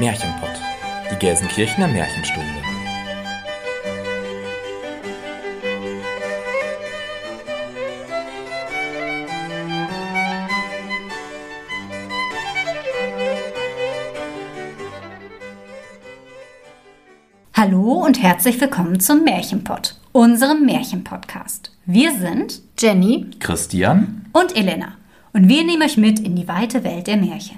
Märchenpott, die Gelsenkirchener Märchenstunde. Hallo und herzlich willkommen zum Märchenpott, unserem Märchenpodcast. Wir sind Jenny Christian und Elena und wir nehmen euch mit in die weite Welt der Märchen.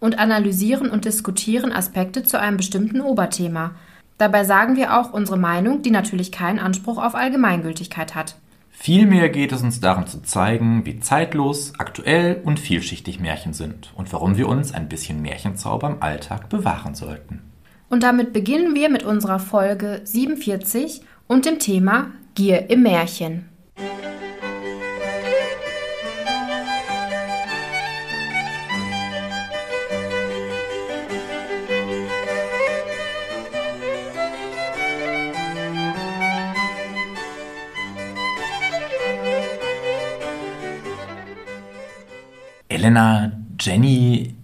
und analysieren und diskutieren Aspekte zu einem bestimmten Oberthema. Dabei sagen wir auch unsere Meinung, die natürlich keinen Anspruch auf Allgemeingültigkeit hat. Vielmehr geht es uns darum zu zeigen, wie zeitlos, aktuell und vielschichtig Märchen sind und warum wir uns ein bisschen Märchenzauber im Alltag bewahren sollten. Und damit beginnen wir mit unserer Folge 47 und dem Thema Gier im Märchen. Elena, Jenny,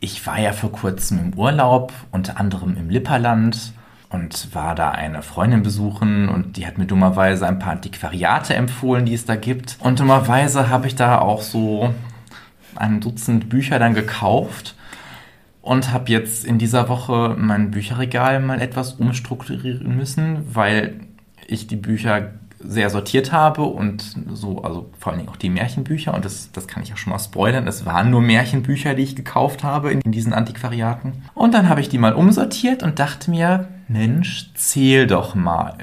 ich war ja vor kurzem im Urlaub, unter anderem im Lipperland und war da eine Freundin besuchen und die hat mir dummerweise ein paar Antiquariate empfohlen, die es da gibt. Und dummerweise habe ich da auch so ein Dutzend Bücher dann gekauft und habe jetzt in dieser Woche mein Bücherregal mal etwas umstrukturieren müssen, weil ich die Bücher sehr sortiert habe und so, also vor allen Dingen auch die Märchenbücher und das, das kann ich auch schon mal spoilern. Es waren nur Märchenbücher, die ich gekauft habe in, in diesen Antiquariaten. Und dann habe ich die mal umsortiert und dachte mir, Mensch, zähl doch mal.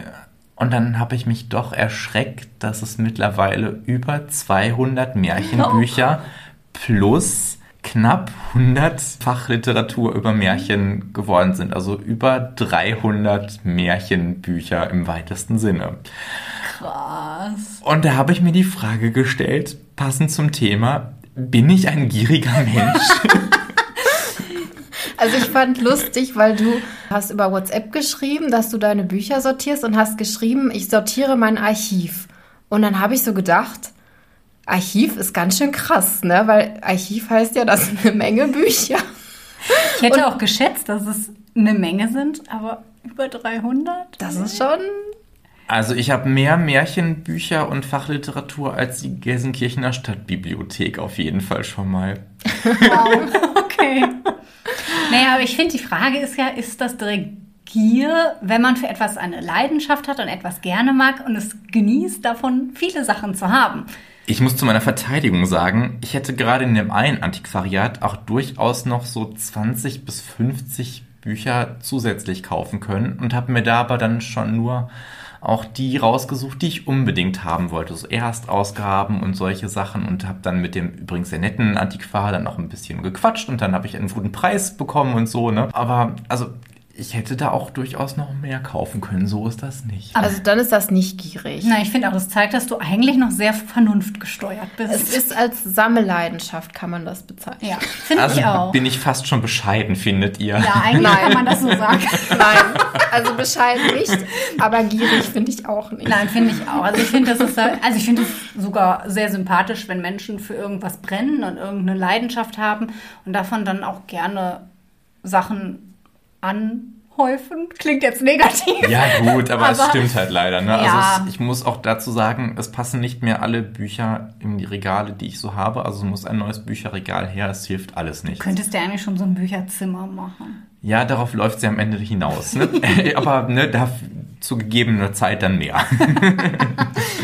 Und dann habe ich mich doch erschreckt, dass es mittlerweile über 200 Märchenbücher plus knapp 100 Fachliteratur über Märchen geworden sind. Also über 300 Märchenbücher im weitesten Sinne. Krass. Und da habe ich mir die Frage gestellt, passend zum Thema, bin ich ein gieriger Mensch? Also ich fand lustig, weil du hast über WhatsApp geschrieben, dass du deine Bücher sortierst und hast geschrieben, ich sortiere mein Archiv. Und dann habe ich so gedacht, Archiv ist ganz schön krass, ne? Weil Archiv heißt ja, das sind eine Menge Bücher. Ich hätte und auch geschätzt, dass es eine Menge sind, aber über 300? Das ist schon also ich habe mehr Märchenbücher und Fachliteratur als die Gelsenkirchener Stadtbibliothek auf jeden Fall schon mal. Wow, okay. Naja, aber ich finde, die Frage ist ja, ist das direkt Gier, wenn man für etwas eine Leidenschaft hat und etwas gerne mag und es genießt, davon viele Sachen zu haben? Ich muss zu meiner Verteidigung sagen, ich hätte gerade in dem einen Antiquariat auch durchaus noch so 20 bis 50 Bücher zusätzlich kaufen können und habe mir da aber dann schon nur auch die rausgesucht, die ich unbedingt haben wollte. So Erstausgaben und solche Sachen und habe dann mit dem übrigens sehr netten Antiquar dann noch ein bisschen gequatscht und dann habe ich einen guten Preis bekommen und so, ne? Aber also ich hätte da auch durchaus noch mehr kaufen können. So ist das nicht. Also dann ist das nicht gierig. Nein, ich finde auch, das zeigt, dass du eigentlich noch sehr vernunftgesteuert bist. Es ist als Sammelleidenschaft, kann man das bezeichnen. Ja, finde also ich auch. bin ich fast schon bescheiden, findet ihr? Ja, eigentlich Nein. kann man das so sagen. Nein, also bescheiden nicht, aber gierig finde ich auch nicht. Nein, finde ich auch. Also ich finde, also ich finde es sogar sehr sympathisch, wenn Menschen für irgendwas brennen und irgendeine Leidenschaft haben und davon dann auch gerne Sachen anhäufen. Klingt jetzt negativ. Ja, gut, aber, aber es stimmt halt leider. Ne? Also ja. Also es, ich muss auch dazu sagen, es passen nicht mehr alle Bücher in die Regale, die ich so habe. Also muss ein neues Bücherregal her. Es hilft alles nicht. Könntest du eigentlich schon so ein Bücherzimmer machen? Ja, darauf läuft sie am Ende hinaus. Ne? aber ne, da zu gegebener Zeit dann mehr.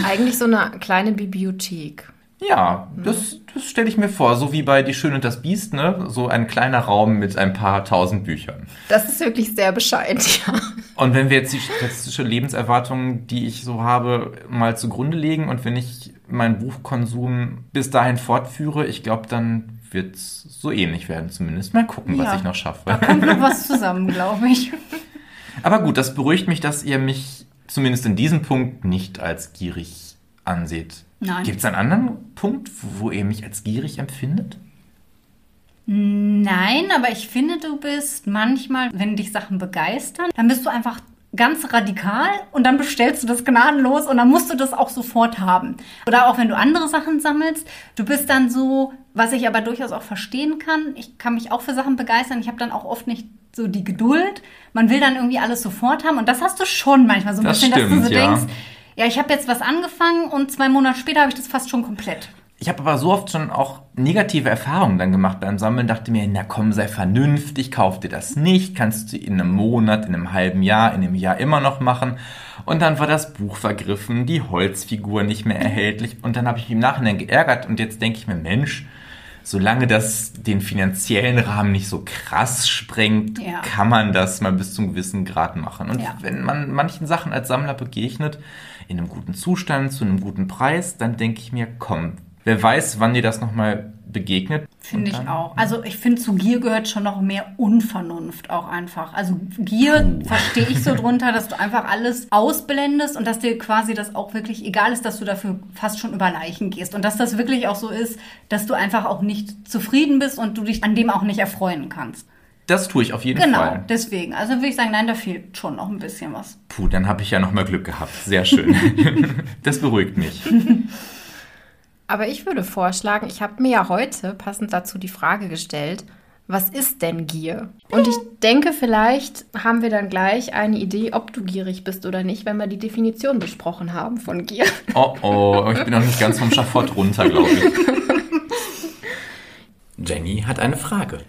Eigentlich so eine kleine Bibliothek. Ja, das, das stelle ich mir vor. So wie bei Die Schöne und das Biest, ne? So ein kleiner Raum mit ein paar tausend Büchern. Das ist wirklich sehr bescheiden, ja. Und wenn wir jetzt die statistische Lebenserwartung, die ich so habe, mal zugrunde legen und wenn ich meinen Buchkonsum bis dahin fortführe, ich glaube, dann wird es so ähnlich werden zumindest. Mal gucken, was Ja. ich noch schaffe. Da kommt noch was zusammen, glaube ich. Aber gut, das beruhigt mich, dass ihr mich zumindest in diesem Punkt nicht als gierig anseht. Nein. Gibt es einen anderen Punkt, wo ihr mich als gierig empfindet? Nein, aber ich finde, du bist manchmal, wenn dich Sachen begeistern, dann bist du einfach ganz radikal und dann bestellst du das gnadenlos und dann musst du das auch sofort haben. Oder auch wenn du andere Sachen sammelst, du bist dann so, was ich aber durchaus auch verstehen kann, ich kann mich auch für Sachen begeistern, ich habe dann auch oft nicht so die Geduld. Man will dann irgendwie alles sofort haben und das hast du schon manchmal so ein Das bisschen, dass stimmt, du so ja. denkst, ja, ich habe jetzt was angefangen und zwei Monate später habe ich das fast schon komplett. Ich habe aber so oft schon auch negative Erfahrungen dann gemacht beim Sammeln, dachte mir, na komm, sei vernünftig, kauf dir das nicht, kannst du in einem Monat, in einem halben Jahr, in einem Jahr immer noch machen. Und dann war das Buch vergriffen, die Holzfigur nicht mehr erhältlich und dann habe ich mich im Nachhinein geärgert und jetzt denke ich mir, Mensch, solange das den finanziellen Rahmen nicht so krass sprengt, Ja. kann man das mal bis zum gewissen Grad machen. Und Ja. wenn man manchen Sachen als Sammler begegnet, in einem guten Zustand, zu einem guten Preis, dann denke ich mir, komm, wer weiß, wann dir das nochmal begegnet. Finde ich auch. Also ich finde, zu Gier gehört schon noch mehr Unvernunft auch einfach. Also Gier verstehe ich so drunter, dass du einfach alles ausblendest und dass dir quasi das auch wirklich egal ist, dass du dafür fast schon über Leichen gehst. Und dass das wirklich auch so ist, dass du einfach auch nicht zufrieden bist und du dich an dem auch nicht erfreuen kannst. Das tue ich auf jeden Genau, Fall. deswegen. Also würde ich sagen, nein, da fehlt schon noch ein bisschen was. Puh, dann habe ich ja nochmal Glück gehabt. Sehr schön. das beruhigt mich. Aber ich würde vorschlagen, ich habe mir ja heute passend dazu die Frage gestellt, was ist denn Gier? Und ich denke, vielleicht haben wir dann gleich eine Idee, ob du gierig bist oder nicht, wenn wir die Definition besprochen haben von Gier. Oh oh, ich bin noch nicht ganz vom Schafott runter, glaube ich. Jenny hat eine Frage.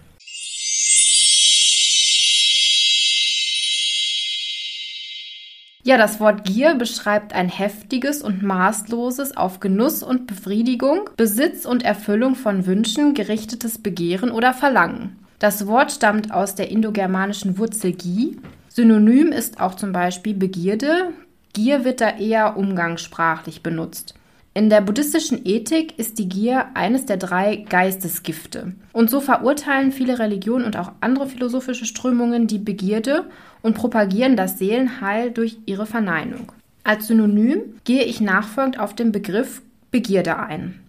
Ja, das Wort Gier beschreibt ein heftiges und maßloses auf Genuss und Befriedigung, Besitz und Erfüllung von Wünschen gerichtetes Begehren oder Verlangen. Das Wort stammt aus der indogermanischen Wurzel Gi. Synonym ist auch zum Beispiel Begierde. Gier wird da eher umgangssprachlich benutzt. In der buddhistischen Ethik ist die Gier eines der drei Geistesgifte. Und so verurteilen viele Religionen und auch andere philosophische Strömungen die Begierde und propagieren das Seelenheil durch ihre Verneinung. Als Synonym gehe ich nachfolgend auf den Begriff Begierde ein.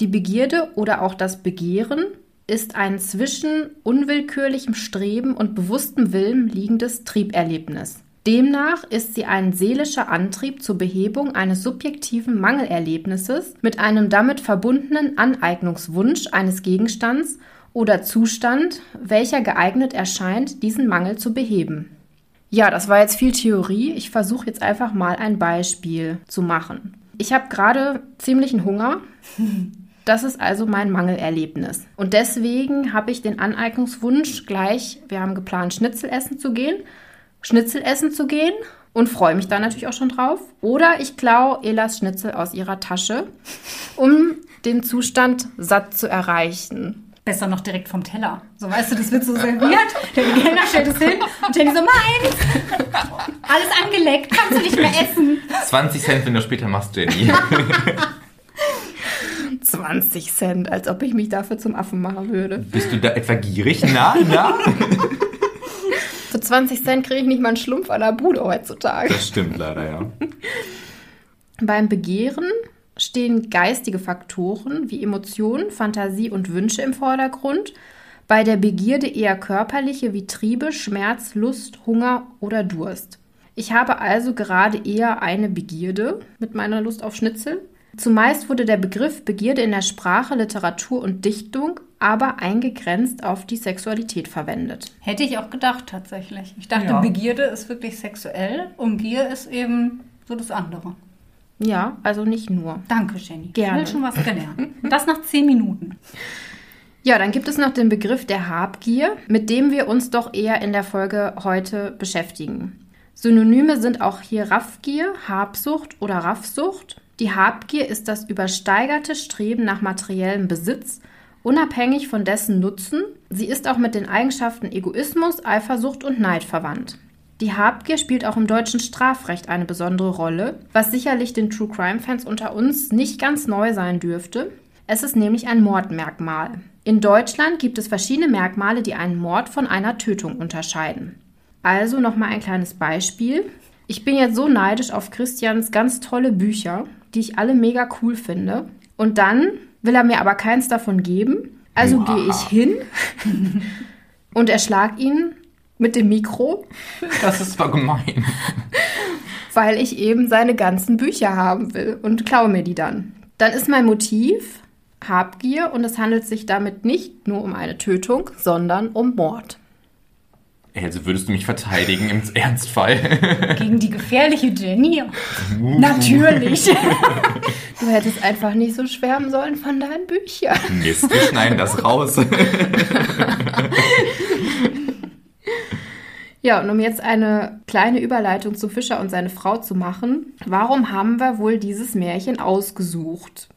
Die Begierde oder auch das Begehren ist ein zwischen unwillkürlichem Streben und bewusstem Willen liegendes Trieberlebnis. Demnach ist sie ein seelischer Antrieb zur Behebung eines subjektiven Mangelerlebnisses mit einem damit verbundenen Aneignungswunsch eines Gegenstands oder Zustand, welcher geeignet erscheint, diesen Mangel zu beheben. Ja, das war jetzt viel Theorie. Ich versuche jetzt einfach mal ein Beispiel zu machen. Ich habe gerade ziemlichen Hunger. Das ist also mein Mangelerlebnis. Und deswegen habe ich den Aneignungswunsch gleich, wir haben geplant, Schnitzel essen zu gehen, Schnitzel essen zu gehen und freue mich da natürlich auch schon drauf. Oder ich klaue Elas Schnitzel aus ihrer Tasche, um den Zustand satt zu erreichen. Besser noch direkt vom Teller. So weißt du, das wird so serviert. Der Kellner stellt es hin und Jenny so, meins! Alles angeleckt, kannst du nicht mehr essen. 20 Cent, wenn du später machst, Jenny. 20 Cent, als ob ich mich dafür zum Affen machen würde. Bist du da etwa gierig? Na, na? Für 20 Cent kriege ich nicht mal einen Schlumpf an der Bude heutzutage. Das stimmt leider, ja. Beim Begehren stehen geistige Faktoren wie Emotionen, Fantasie und Wünsche im Vordergrund. Bei der Begierde eher körperliche wie Triebe, Schmerz, Lust, Hunger oder Durst. Ich habe also gerade eher eine Begierde mit meiner Lust auf Schnitzel. Zumeist wurde der Begriff Begierde in der Sprache, Literatur und Dichtung aber eingegrenzt auf die Sexualität verwendet. Hätte ich auch gedacht, tatsächlich. Ich dachte, Ja. Begierde ist wirklich sexuell und Gier ist eben so das andere. Ja, also nicht nur. Danke, Jenny. Gerne. Ich will schon was gelernt. Und das nach zehn Minuten. Ja, dann gibt es noch den Begriff der Habgier, mit dem wir uns doch eher in der Folge heute beschäftigen. Synonyme sind auch hier Raffgier, Habsucht oder Raffsucht. Die Habgier ist das übersteigerte Streben nach materiellem Besitz, unabhängig von dessen Nutzen. Sie ist auch mit den Eigenschaften Egoismus, Eifersucht und Neid verwandt. Die Habgier spielt auch im deutschen Strafrecht eine besondere Rolle, was sicherlich den True Crime Fans unter uns nicht ganz neu sein dürfte. Es ist nämlich ein Mordmerkmal. In Deutschland gibt es verschiedene Merkmale, die einen Mord von einer Tötung unterscheiden. Also nochmal ein kleines Beispiel. Ich bin jetzt so neidisch auf Christians ganz tolle Bücher, die ich alle mega cool finde. Und dann will er mir aber keins davon geben. Also gehe ich hin und erschlag ihn mit dem Mikro, Das ist zwar gemein. weil ich eben seine ganzen Bücher haben will und klaue mir die dann. Dann ist mein Motiv Habgier und es handelt sich damit nicht nur um eine Tötung, sondern um Mord. Also würdest du mich verteidigen im Ernstfall? Gegen die gefährliche Jenny? Natürlich. Du hättest einfach nicht so schwärmen sollen von deinen Büchern. Mist, wir schneiden das raus. Ja, und um jetzt eine kleine Überleitung zu Fischer und seine Frau zu machen, warum haben wir wohl dieses Märchen ausgesucht?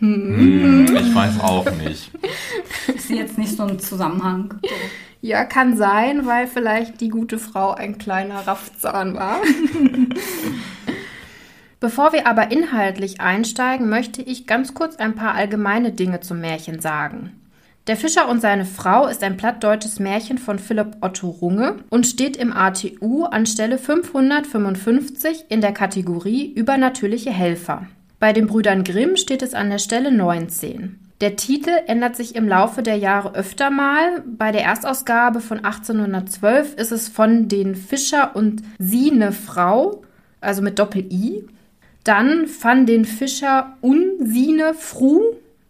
Hm, ich weiß auch nicht. Ist jetzt nicht so ein Zusammenhang. Ja, kann sein, weil vielleicht die gute Frau ein kleiner Raffzahn war. Bevor wir aber inhaltlich einsteigen, möchte ich ganz kurz ein paar allgemeine Dinge zum Märchen sagen. Der Fischer und seine Frau ist ein plattdeutsches Märchen von Philipp Otto Runge und steht im ATU an Stelle 555 in der Kategorie Übernatürliche Helfer. Bei den Brüdern Grimm steht es an der Stelle 19. Der Titel ändert sich im Laufe der Jahre öfter mal. Bei der Erstausgabe von 1812 ist es von den Fischer und sie ne Frau, also mit Doppel-I. Dann von den Fischer unsine Fru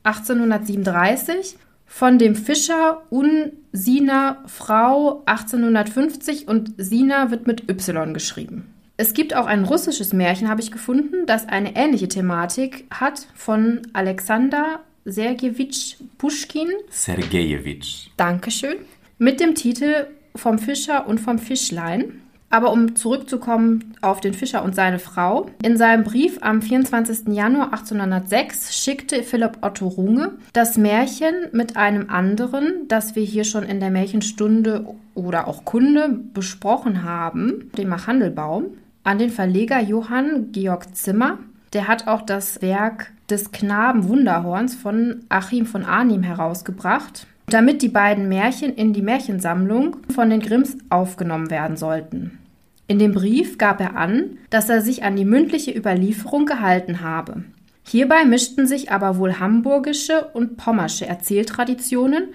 1837, von dem Fischer unsina Frau 1850 und Sina wird mit Y geschrieben. Es gibt auch ein russisches Märchen, habe ich gefunden, das eine ähnliche Thematik hat, von Alexander Sergejewitsch Puschkin. Sergejewitsch. Dankeschön. Mit dem Titel Vom Fischer und vom Fischlein. Aber um zurückzukommen auf den Fischer und seine Frau. In seinem Brief am 24. Januar 1806 schickte Philipp Otto Runge das Märchen mit einem anderen, das wir hier schon in der Märchenstunde oder auch Kunde besprochen haben, dem Machandelbaum, an den Verleger Johann Georg Zimmer. Der hat auch das Werk des Knaben Wunderhorns von Achim von Arnim herausgebracht, damit die beiden Märchen in die Märchensammlung von den Grimms aufgenommen werden sollten. In dem Brief gab er an, dass er sich an die mündliche Überlieferung gehalten habe. Hierbei mischten sich aber wohl hamburgische und pommersche Erzähltraditionen,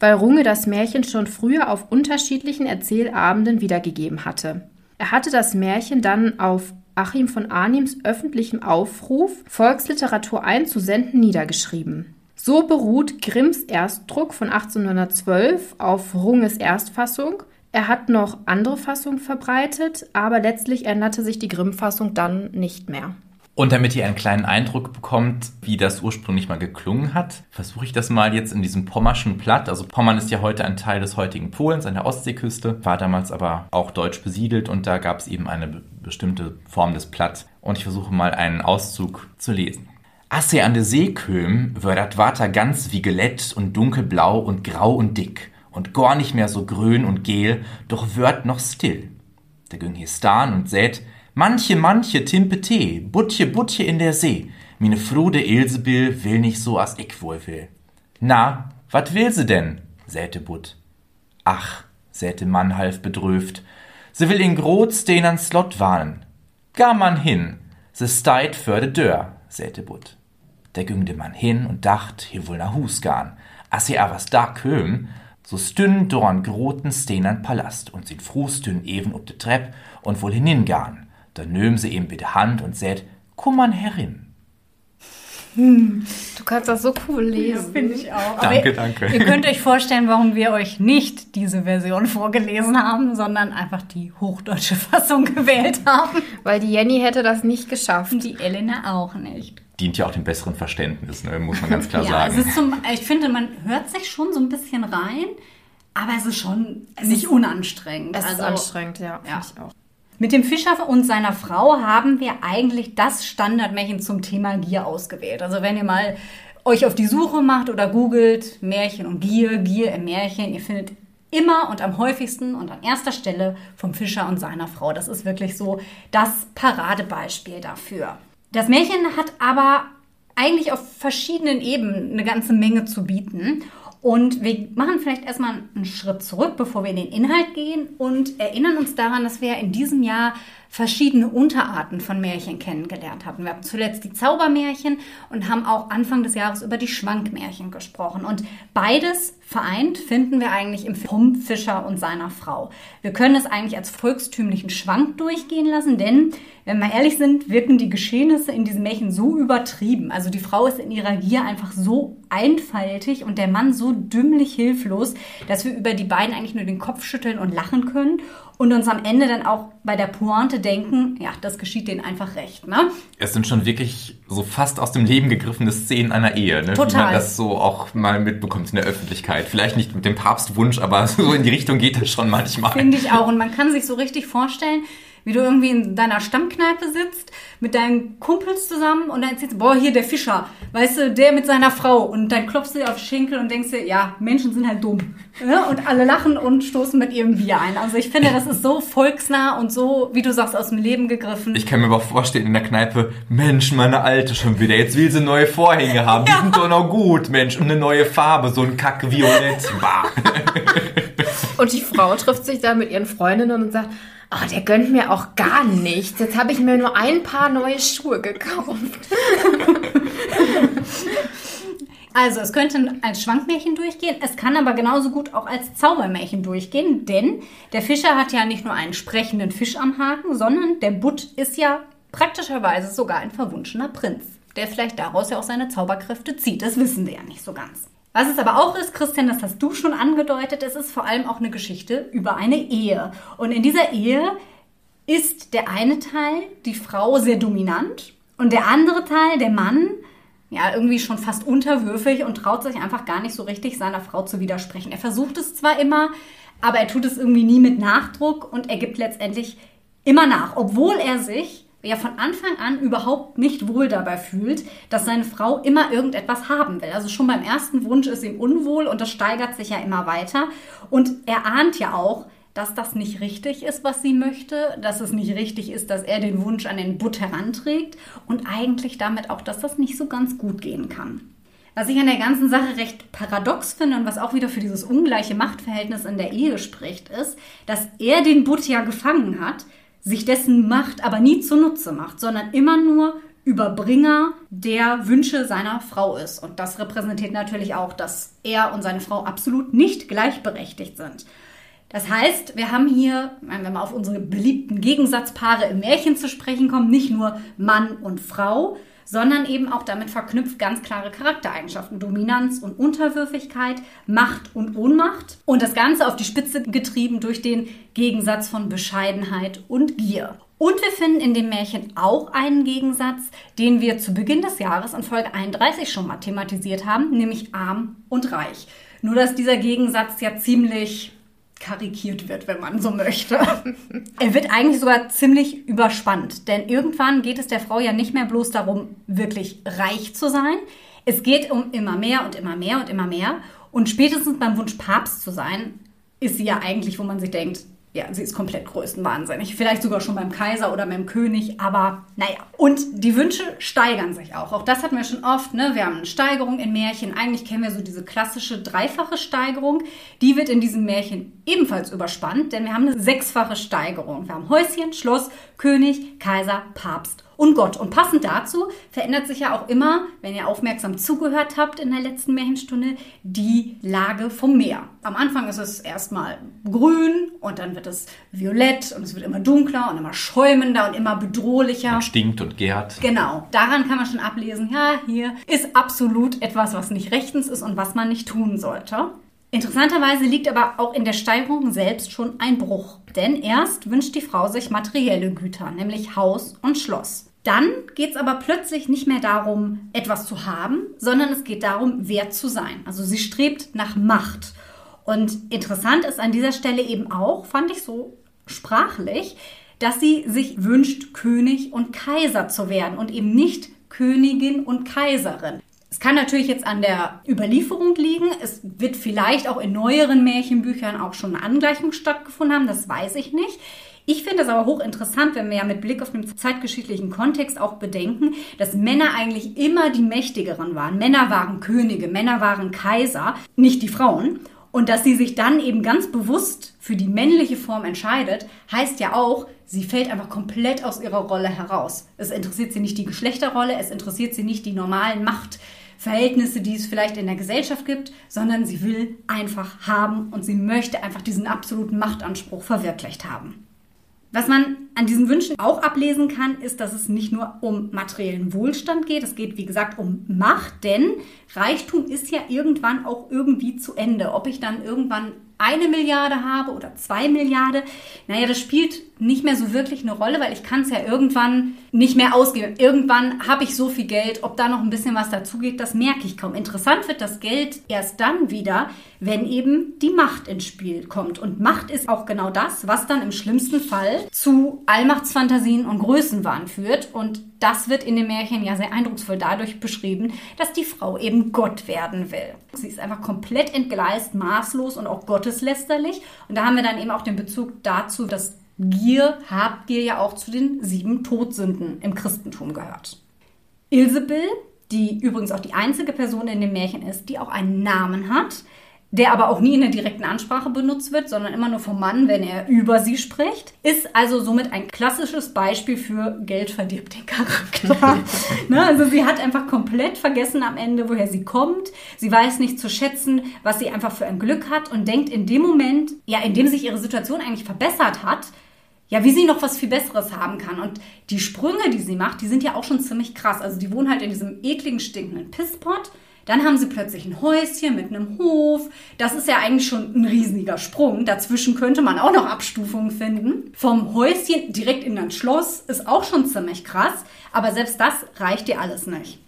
weil Runge das Märchen schon früher auf unterschiedlichen Erzählabenden wiedergegeben hatte. Er hatte das Märchen dann auf Achim von Arnims öffentlichem Aufruf, Volksliteratur einzusenden, niedergeschrieben. So beruht Grimms Erstdruck von 1812 auf Runges Erstfassung. Er hat noch andere Fassungen verbreitet, aber letztlich änderte sich die Grimm-Fassung dann nicht mehr. Und damit ihr einen kleinen Eindruck bekommt, wie das ursprünglich mal geklungen hat, versuche ich das mal jetzt in diesem pommerschen Platt. Also Pommern ist ja heute ein Teil des heutigen Polens an der Ostseeküste, war damals aber auch deutsch besiedelt und da gab es eben eine be bestimmte Form des Platt. Und ich versuche mal einen Auszug zu lesen. Asse an de See köm, wär dat Water ganz wie gelett und dunkelblau und grau und dick und gar nicht mehr so grün und gel, doch wört noch still. Da ging hier stan und sät, manche, manche Timpe Tee, Butje, Butje in der See, mine Frude Ilsebill will nicht so as ich wohl will. Na, wat will se denn? säte Butt. Ach, säte Mann half bedröft, se will in Groz den an Slot warnen. Gar man hin, se steit für de Dör, säte Butt. Der ging de Mann hin und dacht, hier wohl na Hus garn. As sie a was da köm, so stünn dorn groten Steen an Palast und sind fru stünn even ob de Trepp und wohl hiningarn. Da nöm sie ihm bitte Hand und sät, komm man herin. Du kannst das so cool lesen. Finde ich auch. Danke, ihr, danke. Ihr könnt euch vorstellen, warum wir euch nicht diese Version vorgelesen haben, sondern einfach die hochdeutsche Fassung gewählt haben. Weil die Jenny hätte das nicht geschafft. Und die Elena auch nicht. Dient ja auch dem besseren Verständnis, ne? muss man ganz klar Ja, es sagen. ist zum, ich finde, man hört sich schon so ein bisschen rein, aber es ist schon nicht unanstrengend. Es ist Also, anstrengend, ja. ja. Finde ich auch. Mit dem Fischer und seiner Frau haben wir eigentlich das Standardmärchen zum Thema Gier ausgewählt. Also wenn ihr mal euch auf die Suche macht oder googelt Märchen und Gier, Gier im Märchen, ihr findet immer und am häufigsten und an erster Stelle vom Fischer und seiner Frau. Das ist wirklich so das Paradebeispiel dafür. Das Märchen hat aber eigentlich auf verschiedenen Ebenen eine ganze Menge zu bieten. Und wir machen vielleicht erstmal einen Schritt zurück, bevor wir in den Inhalt gehen und erinnern uns daran, dass wir in diesem Jahr verschiedene Unterarten von Märchen kennengelernt hatten. Wir hatten zuletzt die Zaubermärchen und haben auch Anfang des Jahres über die Schwankmärchen gesprochen. Und beides vereint finden wir eigentlich im Film Fischer und seiner Frau. Wir können es eigentlich als volkstümlichen Schwank durchgehen lassen, denn, wenn wir ehrlich sind, wirken die Geschehnisse in diesem Märchen so übertrieben. Also die Frau ist in ihrer Gier einfach so einfaltig und der Mann so dümmlich hilflos, dass wir über die beiden eigentlich nur den Kopf schütteln und lachen können und uns am Ende dann auch bei der Pointe denken, ja, das geschieht denen einfach recht. Ne? Es sind schon wirklich so fast aus dem Leben gegriffene Szenen einer Ehe, ne? Total. wie man das so auch mal mitbekommt in der Öffentlichkeit. Vielleicht nicht mit dem Papstwunsch, aber so in die Richtung geht das schon manchmal. Finde ich auch. Und man kann sich so richtig vorstellen, wie du irgendwie in deiner Stammkneipe sitzt, mit deinen Kumpels zusammen und dann erzählst boah, hier der Fischer, weißt du, der mit seiner Frau und dann klopfst du dir auf den Schenkel und denkst dir, ja, Menschen sind halt dumm. Ja? Und alle lachen und stoßen mit ihrem Bier ein. Also ich finde, das ist so volksnah und so, wie du sagst, aus dem Leben gegriffen. Ich kann mir aber vorstellen in der Kneipe, Mensch, meine Alte schon wieder, jetzt will sie neue Vorhänge haben, die Ja. sind doch noch gut, Mensch, und eine neue Farbe, so ein Kack Violett. Bah. Und die Frau trifft sich da mit ihren Freundinnen und sagt, oh, der gönnt mir auch gar nichts. Jetzt habe ich mir nur ein paar neue Schuhe gekauft. Also es könnte als Schwankmärchen durchgehen, es kann aber genauso gut auch als Zaubermärchen durchgehen, denn der Fischer hat ja nicht nur einen sprechenden Fisch am Haken, sondern der Butt ist ja praktischerweise sogar ein verwunschener Prinz, der vielleicht daraus ja auch seine Zauberkräfte zieht. Das wissen wir ja nicht so ganz. Was es aber auch ist, Christian, das hast du schon angedeutet, es ist vor allem auch eine Geschichte über eine Ehe. Und in dieser Ehe ist der eine Teil, die Frau, sehr dominant und der andere Teil, der Mann, ja, irgendwie schon fast unterwürfig und traut sich einfach gar nicht so richtig seiner Frau zu widersprechen. Er versucht es zwar immer, aber er tut es irgendwie nie mit Nachdruck und er gibt letztendlich immer nach, obwohl er sich ja von Anfang an überhaupt nicht wohl dabei fühlt, dass seine Frau immer irgendetwas haben will. Also schon beim ersten Wunsch ist ihm unwohl und das steigert sich ja immer weiter. Und er ahnt ja auch, dass das nicht richtig ist, was sie möchte, dass es nicht richtig ist, dass er den Wunsch an den Butt heranträgt und eigentlich damit auch, dass das nicht so ganz gut gehen kann. Was ich an der ganzen Sache recht paradox finde und was auch wieder für dieses ungleiche Machtverhältnis in der Ehe spricht, ist, dass er den Butt ja gefangen hat, sich dessen Macht aber nie zunutze macht, sondern immer nur Überbringer der Wünsche seiner Frau ist. Und das repräsentiert natürlich auch, dass er und seine Frau absolut nicht gleichberechtigt sind. Das heißt, wir haben hier, wenn wir mal auf unsere beliebten Gegensatzpaare im Märchen zu sprechen kommen, nicht nur Mann und Frau, sondern eben auch damit verknüpft ganz klare Charaktereigenschaften, Dominanz und Unterwürfigkeit, Macht und Ohnmacht und das Ganze auf die Spitze getrieben durch den Gegensatz von Bescheidenheit und Gier. Und wir finden in dem Märchen auch einen Gegensatz, den wir zu Beginn des Jahres in Folge 31 schon mal thematisiert haben, nämlich arm und reich. Nur dass dieser Gegensatz ja ziemlich karikiert wird, wenn man so möchte. er wird eigentlich sogar ziemlich überspannt, denn irgendwann geht es der Frau ja nicht mehr bloß darum, wirklich reich zu sein. Es geht um immer mehr und immer mehr und immer mehr. Und spätestens beim Wunsch, Papst zu sein, ist sie ja eigentlich, wo man sich denkt, ja, sie ist komplett größtenwahnsinnig. Vielleicht sogar schon beim Kaiser oder beim König, aber naja. Und die Wünsche steigern sich auch. Auch das hatten wir schon oft, ne? Wir haben eine Steigerung in Märchen. Eigentlich kennen wir so diese klassische dreifache Steigerung. Die wird in diesem Märchen ebenfalls überspannt, denn wir haben eine sechsfache Steigerung. Wir haben Häuschen, Schloss, König, Kaiser, Papst und Gott. Und passend dazu verändert sich ja auch immer, wenn ihr aufmerksam zugehört habt in der letzten Märchenstunde, die Lage vom Meer. Am Anfang ist es erstmal grün und dann wird es violett und es wird immer dunkler und immer schäumender und immer bedrohlicher. Und stinkt und gärt. Genau, daran kann man schon ablesen, ja, hier ist absolut etwas, was nicht rechtens ist und was man nicht tun sollte. Interessanterweise liegt aber auch in der Steigerung selbst schon ein Bruch. Denn erst wünscht die Frau sich materielle Güter, nämlich Haus und Schloss. Dann geht es aber plötzlich nicht mehr darum, etwas zu haben, sondern es geht darum, wert zu sein. Also sie strebt nach Macht. Und interessant ist an dieser Stelle eben auch, fand ich so sprachlich, dass sie sich wünscht, König und Kaiser zu werden und eben nicht Königin und Kaiserin. Es kann natürlich jetzt an der Überlieferung liegen. Es wird vielleicht auch in neueren Märchenbüchern auch schon eine Angleichung stattgefunden haben, das weiß ich nicht. Ich finde es aber hochinteressant, wenn wir ja mit Blick auf den zeitgeschichtlichen Kontext auch bedenken, dass Männer eigentlich immer die Mächtigeren waren. Männer waren Könige, Männer waren Kaiser, nicht die Frauen. Und dass sie sich dann eben ganz bewusst für die männliche Form entscheidet, heißt ja auch, sie fällt einfach komplett aus ihrer Rolle heraus. Es interessiert sie nicht die Geschlechterrolle, es interessiert sie nicht die normalen Machtverhältnisse, die es vielleicht in der Gesellschaft gibt, sondern sie will einfach haben und sie möchte einfach diesen absoluten Machtanspruch verwirklicht haben. Was man an diesen Wünschen auch ablesen kann, ist, dass es nicht nur um materiellen Wohlstand geht, es geht wie gesagt um Macht, denn Reichtum ist ja irgendwann auch irgendwie zu Ende. Ob ich dann irgendwann eine Milliarde habe oder zwei Milliarden, naja, das spielt nicht mehr so wirklich eine Rolle, weil ich kann es ja irgendwann nicht mehr ausgeben. Irgendwann habe ich so viel Geld, ob da noch ein bisschen was dazugeht, das merke ich kaum. Interessant wird das Geld erst dann wieder, wenn eben die Macht ins Spiel kommt. Und Macht ist auch genau das, was dann im schlimmsten Fall zu Allmachtsfantasien und Größenwahn führt. Und das wird in dem Märchen ja sehr eindrucksvoll dadurch beschrieben, dass die Frau eben Gott werden will. Sie ist einfach komplett entgleist, maßlos und auch gotteslästerlich. Und da haben wir dann eben auch den Bezug dazu, dass Gier, Habgier ja auch zu den sieben Todsünden im Christentum gehört. Ilsebill, die übrigens auch die einzige Person in dem Märchen ist, die auch einen Namen hat, der aber auch nie in der direkten Ansprache benutzt wird, sondern immer nur vom Mann, wenn er über sie spricht, ist also somit ein klassisches Beispiel für Geld verdirbt den Charakter. ne? Also sie hat einfach komplett vergessen am Ende, woher sie kommt. Sie weiß nicht zu schätzen, was sie einfach für ein Glück hat und denkt in dem Moment, ja, in dem sich ihre Situation eigentlich verbessert hat, ja, wie sie noch was viel Besseres haben kann. Und die Sprünge, die sie macht, die sind ja auch schon ziemlich krass. Also die wohnen halt in diesem ekligen, stinkenden Pisspot. Dann haben sie plötzlich ein Häuschen mit einem Hof. Das ist ja eigentlich schon ein riesiger Sprung. Dazwischen könnte man auch noch Abstufungen finden. Vom Häuschen direkt in ein Schloss ist auch schon ziemlich krass. Aber selbst das reicht dir alles nicht.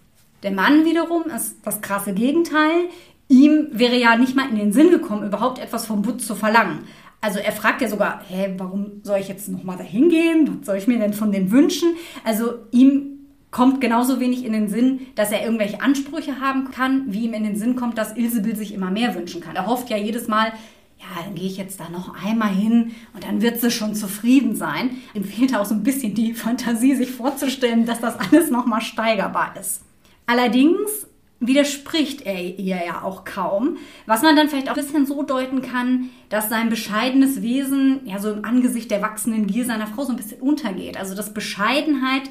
Der Mann wiederum ist das krasse Gegenteil. Ihm wäre ja nicht mal in den Sinn gekommen, überhaupt etwas vom Butz zu verlangen. Also er fragt ja sogar, hä, warum soll ich jetzt nochmal dahin gehen? Was soll ich mir denn von den wünschen? Also ihm kommt genauso wenig in den Sinn, dass er irgendwelche Ansprüche haben kann, wie ihm in den Sinn kommt, dass Ilsebill sich immer mehr wünschen kann. Er hofft ja jedes Mal, ja, dann gehe ich jetzt da noch einmal hin und dann wird sie schon zufrieden sein. Ihm fehlt auch so ein bisschen die Fantasie, sich vorzustellen, dass das alles nochmal steigerbar ist. Allerdings widerspricht er ihr ja auch kaum, was man dann vielleicht auch ein bisschen so deuten kann, dass sein bescheidenes Wesen ja so im Angesicht der wachsenden Gier seiner Frau so ein bisschen untergeht. Also dass Bescheidenheit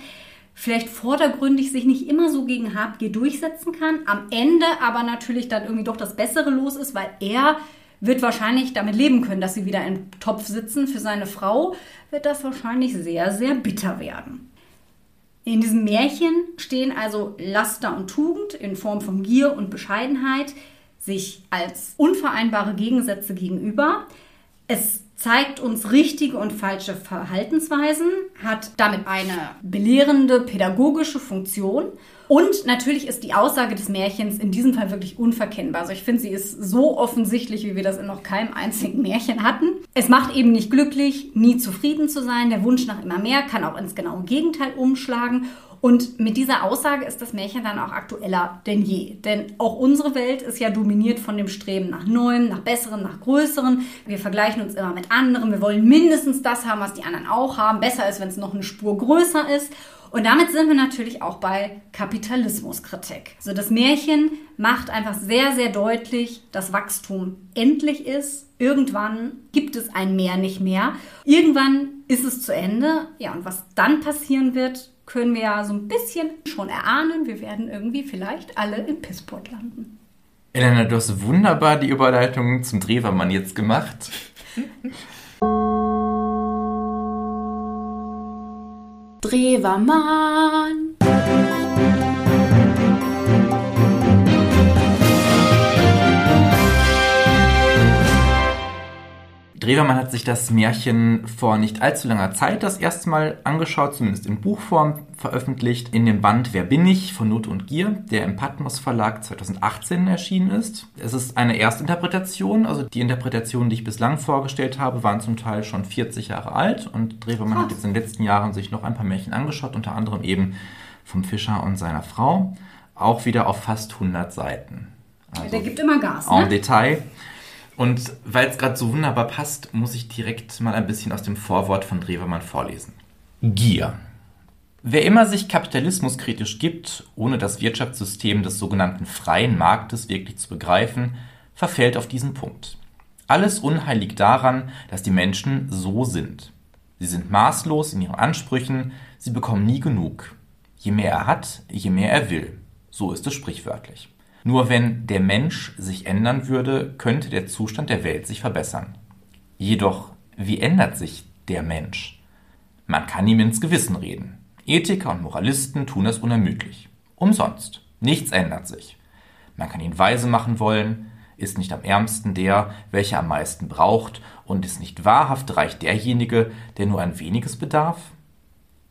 vielleicht vordergründig sich nicht immer so gegen Habgier durchsetzen kann, am Ende aber natürlich dann irgendwie doch das Bessere los ist, weil er wird wahrscheinlich damit leben können, dass sie wieder im Topf sitzen. Für seine Frau wird das wahrscheinlich sehr, sehr bitter werden. In diesem Märchen stehen also Laster und Tugend in Form von Gier und Bescheidenheit sich als unvereinbare Gegensätze gegenüber. Es zeigt uns richtige und falsche Verhaltensweisen, hat damit eine belehrende pädagogische Funktion und natürlich ist die Aussage des Märchens in diesem Fall wirklich unverkennbar. Also ich finde, sie ist so offensichtlich, wie wir das in noch keinem einzigen Märchen hatten. Es macht eben nicht glücklich, nie zufrieden zu sein. Der Wunsch nach immer mehr kann auch ins genaue Gegenteil umschlagen. Und mit dieser Aussage ist das Märchen dann auch aktueller denn je. Denn auch unsere Welt ist ja dominiert von dem Streben nach Neuem, nach Besserem, nach Größerem. Wir vergleichen uns immer mit anderen. Wir wollen mindestens das haben, was die anderen auch haben. Besser ist, wenn es noch eine Spur größer ist. Und damit sind wir natürlich auch bei Kapitalismuskritik. Also das Märchen macht einfach sehr, sehr deutlich, dass Wachstum endlich ist. Irgendwann gibt es ein Mehr nicht mehr. Irgendwann ist es zu Ende. Ja, und was dann passieren wird, können wir ja so ein bisschen schon erahnen. Wir werden irgendwie vielleicht alle im Pisspot landen. Elena, du hast wunderbar die Überleitung zum Drewermann jetzt gemacht. Drewermann. Drewermann hat sich das Märchen vor nicht allzu langer Zeit das erste Mal angeschaut, zumindest in Buchform veröffentlicht, in dem Band Wer bin ich von Not und Gier, der im Patmos Verlag 2018 erschienen ist. Es ist eine Erstinterpretation, also die Interpretationen, die ich bislang vorgestellt habe, waren zum Teil schon 40 Jahre alt und Drewermann hat jetzt in den letzten Jahren sich noch ein paar Märchen angeschaut, unter anderem eben vom Fischer und seiner Frau. auch wieder auf fast 100 Seiten. Also Der gibt immer Gas. Ne? En Detail. Und weil es gerade so wunderbar passt, muss ich direkt mal ein bisschen aus dem Vorwort von Drewermann vorlesen. Gier. Wer immer sich Kapitalismus kritisch gibt, ohne das Wirtschaftssystem des sogenannten freien Marktes wirklich zu begreifen, verfällt auf diesen Punkt. Alles Unheil liegt daran, dass die Menschen so sind. Sie sind maßlos in ihren Ansprüchen, sie bekommen nie genug. Je mehr er hat, je mehr er will. So ist es sprichwörtlich. Nur wenn der Mensch sich ändern würde, könnte der Zustand der Welt sich verbessern. Jedoch, wie ändert sich der Mensch? Man kann ihm ins Gewissen reden. Ethiker und Moralisten tun es unermüdlich. Umsonst. Nichts ändert sich. Man kann ihn weise machen wollen, ist nicht am ärmsten der, welcher am meisten braucht, und ist nicht wahrhaft reich derjenige, der nur ein weniges bedarf?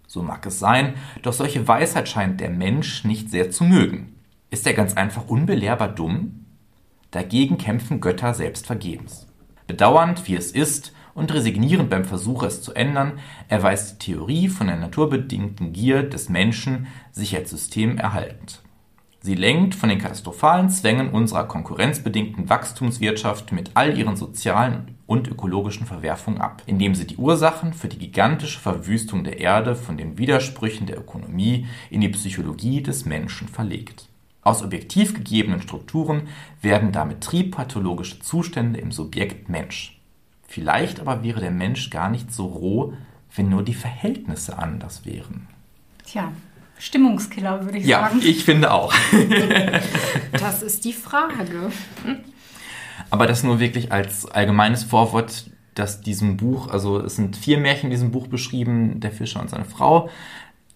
So mag es sein, doch solche Weisheit scheint der Mensch nicht sehr zu mögen. Ist er ganz einfach unbelehrbar dumm? Dagegen kämpfen Götter selbst vergebens. Bedauernd, wie es ist, und resignierend beim Versuch, es zu ändern, erweist die Theorie von der naturbedingten Gier des Menschen sich als System erhaltend. Sie lenkt von den katastrophalen Zwängen unserer konkurrenzbedingten Wachstumswirtschaft mit all ihren sozialen und ökologischen Verwerfungen ab, indem sie die Ursachen für die gigantische Verwüstung der Erde von den Widersprüchen der Ökonomie in die Psychologie des Menschen verlegt. Aus objektiv gegebenen Strukturen werden damit triebpathologische Zustände im Subjekt Mensch. Vielleicht aber wäre der Mensch gar nicht so roh, wenn nur die Verhältnisse anders wären. Tja, Stimmungskiller, würde ich ja, sagen. Ja, ich finde auch. das ist die Frage. Aber das nur wirklich als allgemeines Vorwort, dass diesem Buch, also es sind vier Märchen in diesem Buch beschrieben, der Fischer und seine Frau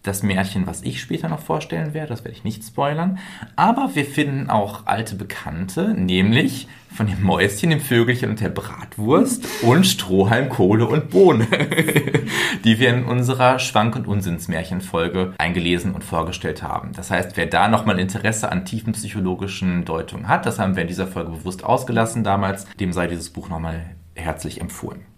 das Märchen, was ich später noch vorstellen werde, das werde ich nicht spoilern. Aber wir finden auch alte Bekannte, nämlich von dem Mäuschen, dem Vögelchen und der Bratwurst und Strohhalm, Kohle und Bohne, die wir in unserer Schwank- und Unsinnsmärchenfolge eingelesen und vorgestellt haben. Das heißt, wer da nochmal Interesse an tiefen psychologischen Deutungen hat, das haben wir in dieser Folge bewusst ausgelassen damals, dem sei dieses Buch nochmal herzlich empfohlen.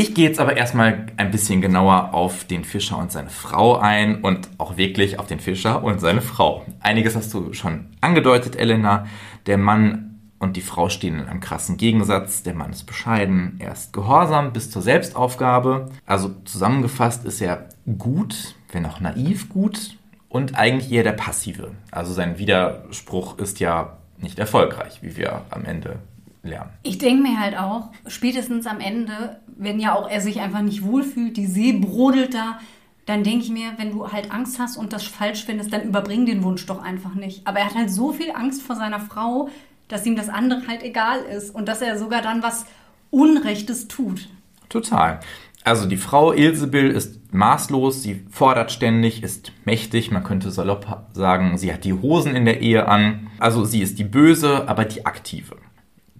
Ich gehe jetzt aber erstmal ein bisschen genauer auf den Fischer und seine Frau ein und auch wirklich auf den Fischer und seine Frau. Einiges hast du schon angedeutet, Elena. Der Mann und die Frau stehen in einem krassen Gegensatz. Der Mann ist bescheiden, er ist gehorsam bis zur Selbstaufgabe. Also zusammengefasst ist er gut, wenn auch naiv gut und eigentlich eher der Passive. Also sein Widerspruch ist ja nicht erfolgreich, wie wir am Ende lernen. Ich denke mir halt auch, spätestens am Ende, wenn ja auch er sich einfach nicht wohlfühlt, die See brodelt da, dann denke ich mir, wenn du halt Angst hast und das falsch findest, dann überbring den Wunsch doch einfach nicht. Aber er hat halt so viel Angst vor seiner Frau, dass ihm das andere halt egal ist und dass er sogar dann was Unrechtes tut. Total. Also die Frau Ilsebill ist maßlos, sie fordert ständig, ist mächtig, man könnte salopp sagen, sie hat die Hosen in der Ehe an. Also sie ist die Böse, aber die Aktive.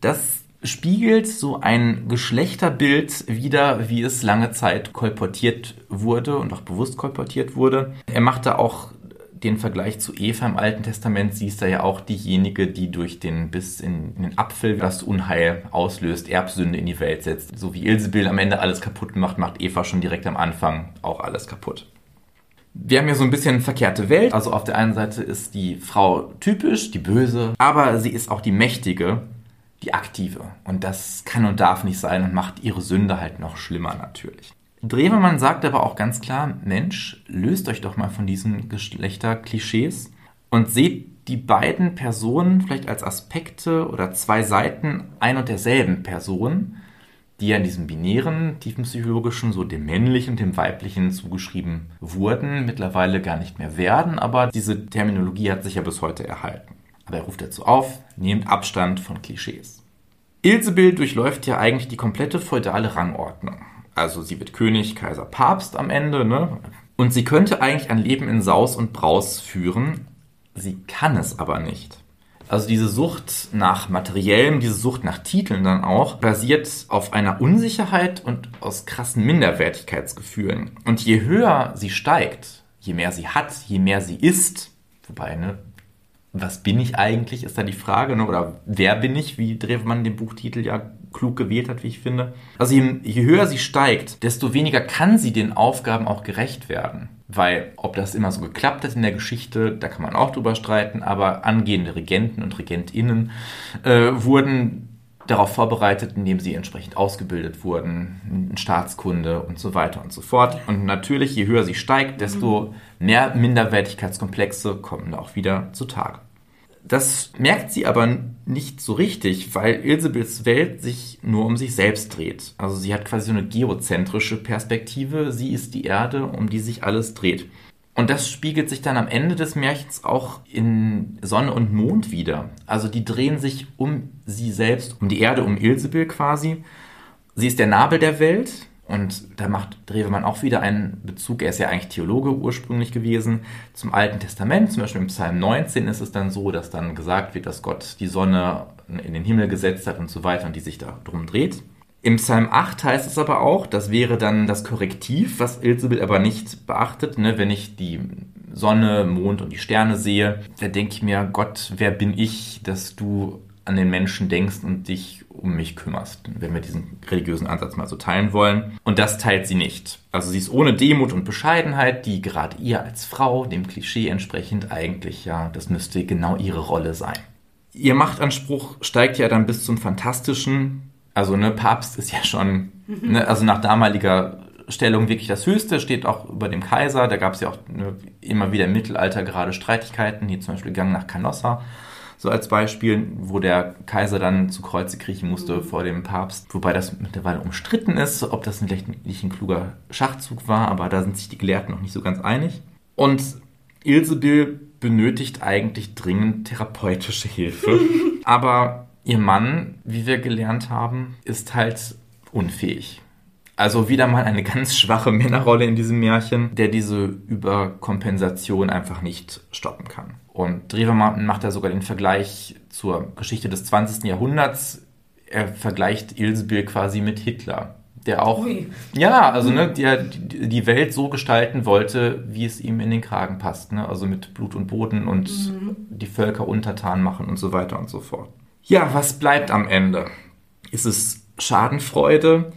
Das spiegelt so ein Geschlechterbild wider, wie es lange Zeit kolportiert wurde und auch bewusst kolportiert wurde. Er machte auch den Vergleich zu Eva im Alten Testament. Sie ist da ja auch diejenige, die durch den Biss in, in, den Apfel das Unheil auslöst, Erbsünde in die Welt setzt. So wie Ilsebill am Ende alles kaputt macht, macht Eva schon direkt am Anfang auch alles kaputt. Wir haben ja so ein bisschen verkehrte Welt. Also auf der einen Seite ist die Frau typisch, die Böse, aber sie ist auch die Mächtige, die aktive. Und das kann und darf nicht sein und macht ihre Sünde halt noch schlimmer natürlich. Drewermann sagt aber auch ganz klar, Mensch, löst euch doch mal von diesen Geschlechterklischees und seht die beiden Personen vielleicht als Aspekte oder zwei Seiten ein und derselben Person, die ja in diesem binären, tiefenpsychologischen, so dem männlichen und dem weiblichen zugeschrieben wurden, mittlerweile gar nicht mehr werden, aber diese Terminologie hat sich ja bis heute erhalten. Aber er ruft dazu auf, nehmt Abstand von Klischees. Ilsebill durchläuft ja eigentlich die komplette feudale Rangordnung. Also sie wird König, Kaiser, Papst am Ende, ne? Und sie könnte eigentlich ein Leben in Saus und Braus führen. Sie kann es aber nicht. Also diese Sucht nach Materiellem, diese Sucht nach Titeln dann auch, basiert auf einer Unsicherheit und aus krassen Minderwertigkeitsgefühlen. Und je höher sie steigt, je mehr sie hat, je mehr sie ist, wobei, ne, was bin ich eigentlich, ist da die Frage, ne? oder wer bin ich, wie Drewemann den Buchtitel ja klug gewählt hat, wie ich finde. Also je, je höher sie steigt, desto weniger kann sie den Aufgaben auch gerecht werden. Weil ob das immer so geklappt hat in der Geschichte, da kann man auch drüber streiten, aber angehende Regenten und Regentinnen äh, wurden darauf vorbereitet, indem sie entsprechend ausgebildet wurden, in Staatskunde und so weiter und so fort. Und natürlich, je höher sie steigt, desto mehr Minderwertigkeitskomplexe kommen auch wieder zutage. Das merkt sie aber nicht so richtig, weil Ilsebeths Welt sich nur um sich selbst dreht. Also sie hat quasi so eine geozentrische Perspektive. Sie ist die Erde, um die sich alles dreht. Und das spiegelt sich dann am Ende des Märchens auch in Sonne und Mond wieder. Also die drehen sich um sie selbst, um die Erde, um Ilsebill quasi. Sie ist der Nabel der Welt, und da macht Drewemann auch wieder einen Bezug, er ist ja eigentlich Theologe ursprünglich gewesen, zum Alten Testament. Zum Beispiel im Psalm 19 ist es dann so, dass dann gesagt wird, dass Gott die Sonne in den Himmel gesetzt hat und so weiter und die sich da drum dreht. Im Psalm 8 heißt es aber auch, das wäre dann das Korrektiv, was Ilsebill aber nicht beachtet. Ne? Wenn ich die Sonne, Mond und die Sterne sehe, da denke ich mir, Gott, wer bin ich, dass du an den Menschen denkst und dich um mich kümmerst, wenn wir diesen religiösen Ansatz mal so teilen wollen. Und das teilt sie nicht. Also sie ist ohne Demut und Bescheidenheit, die gerade ihr als Frau, dem Klischee entsprechend eigentlich ja, das müsste genau ihre Rolle sein. Ihr Machtanspruch steigt ja dann bis zum Fantastischen. Also ne, Papst ist ja schon, mhm. ne, also nach damaliger Stellung wirklich das Höchste, steht auch über dem Kaiser. Da gab es ja auch ne, immer wieder im Mittelalter gerade Streitigkeiten, hier zum Beispiel Gang nach Canossa so als Beispiel, wo der Kaiser dann zu Kreuze kriechen musste mhm. vor dem Papst, wobei das mittlerweile umstritten ist, ob das vielleicht nicht ein kluger Schachzug war, aber da sind sich die Gelehrten noch nicht so ganz einig. Und Ilsebill benötigt eigentlich dringend therapeutische Hilfe, aber ihr Mann, wie wir gelernt haben, ist halt unfähig. Also wieder mal eine ganz schwache Männerrolle in diesem Märchen, der diese Überkompensation einfach nicht stoppen kann. Und Drewermann macht da sogar den Vergleich zur Geschichte des 20. Jahrhunderts. Er vergleicht Ilsebill quasi mit Hitler, der auch, Ui. ja, also ne, der die Welt so gestalten wollte, wie es ihm in den Kragen passt. Ne? Also mit Blut und Boden und mhm. die Völker untertan machen und so weiter und so fort. Ja, was bleibt am Ende? Ist es Schadenfreude?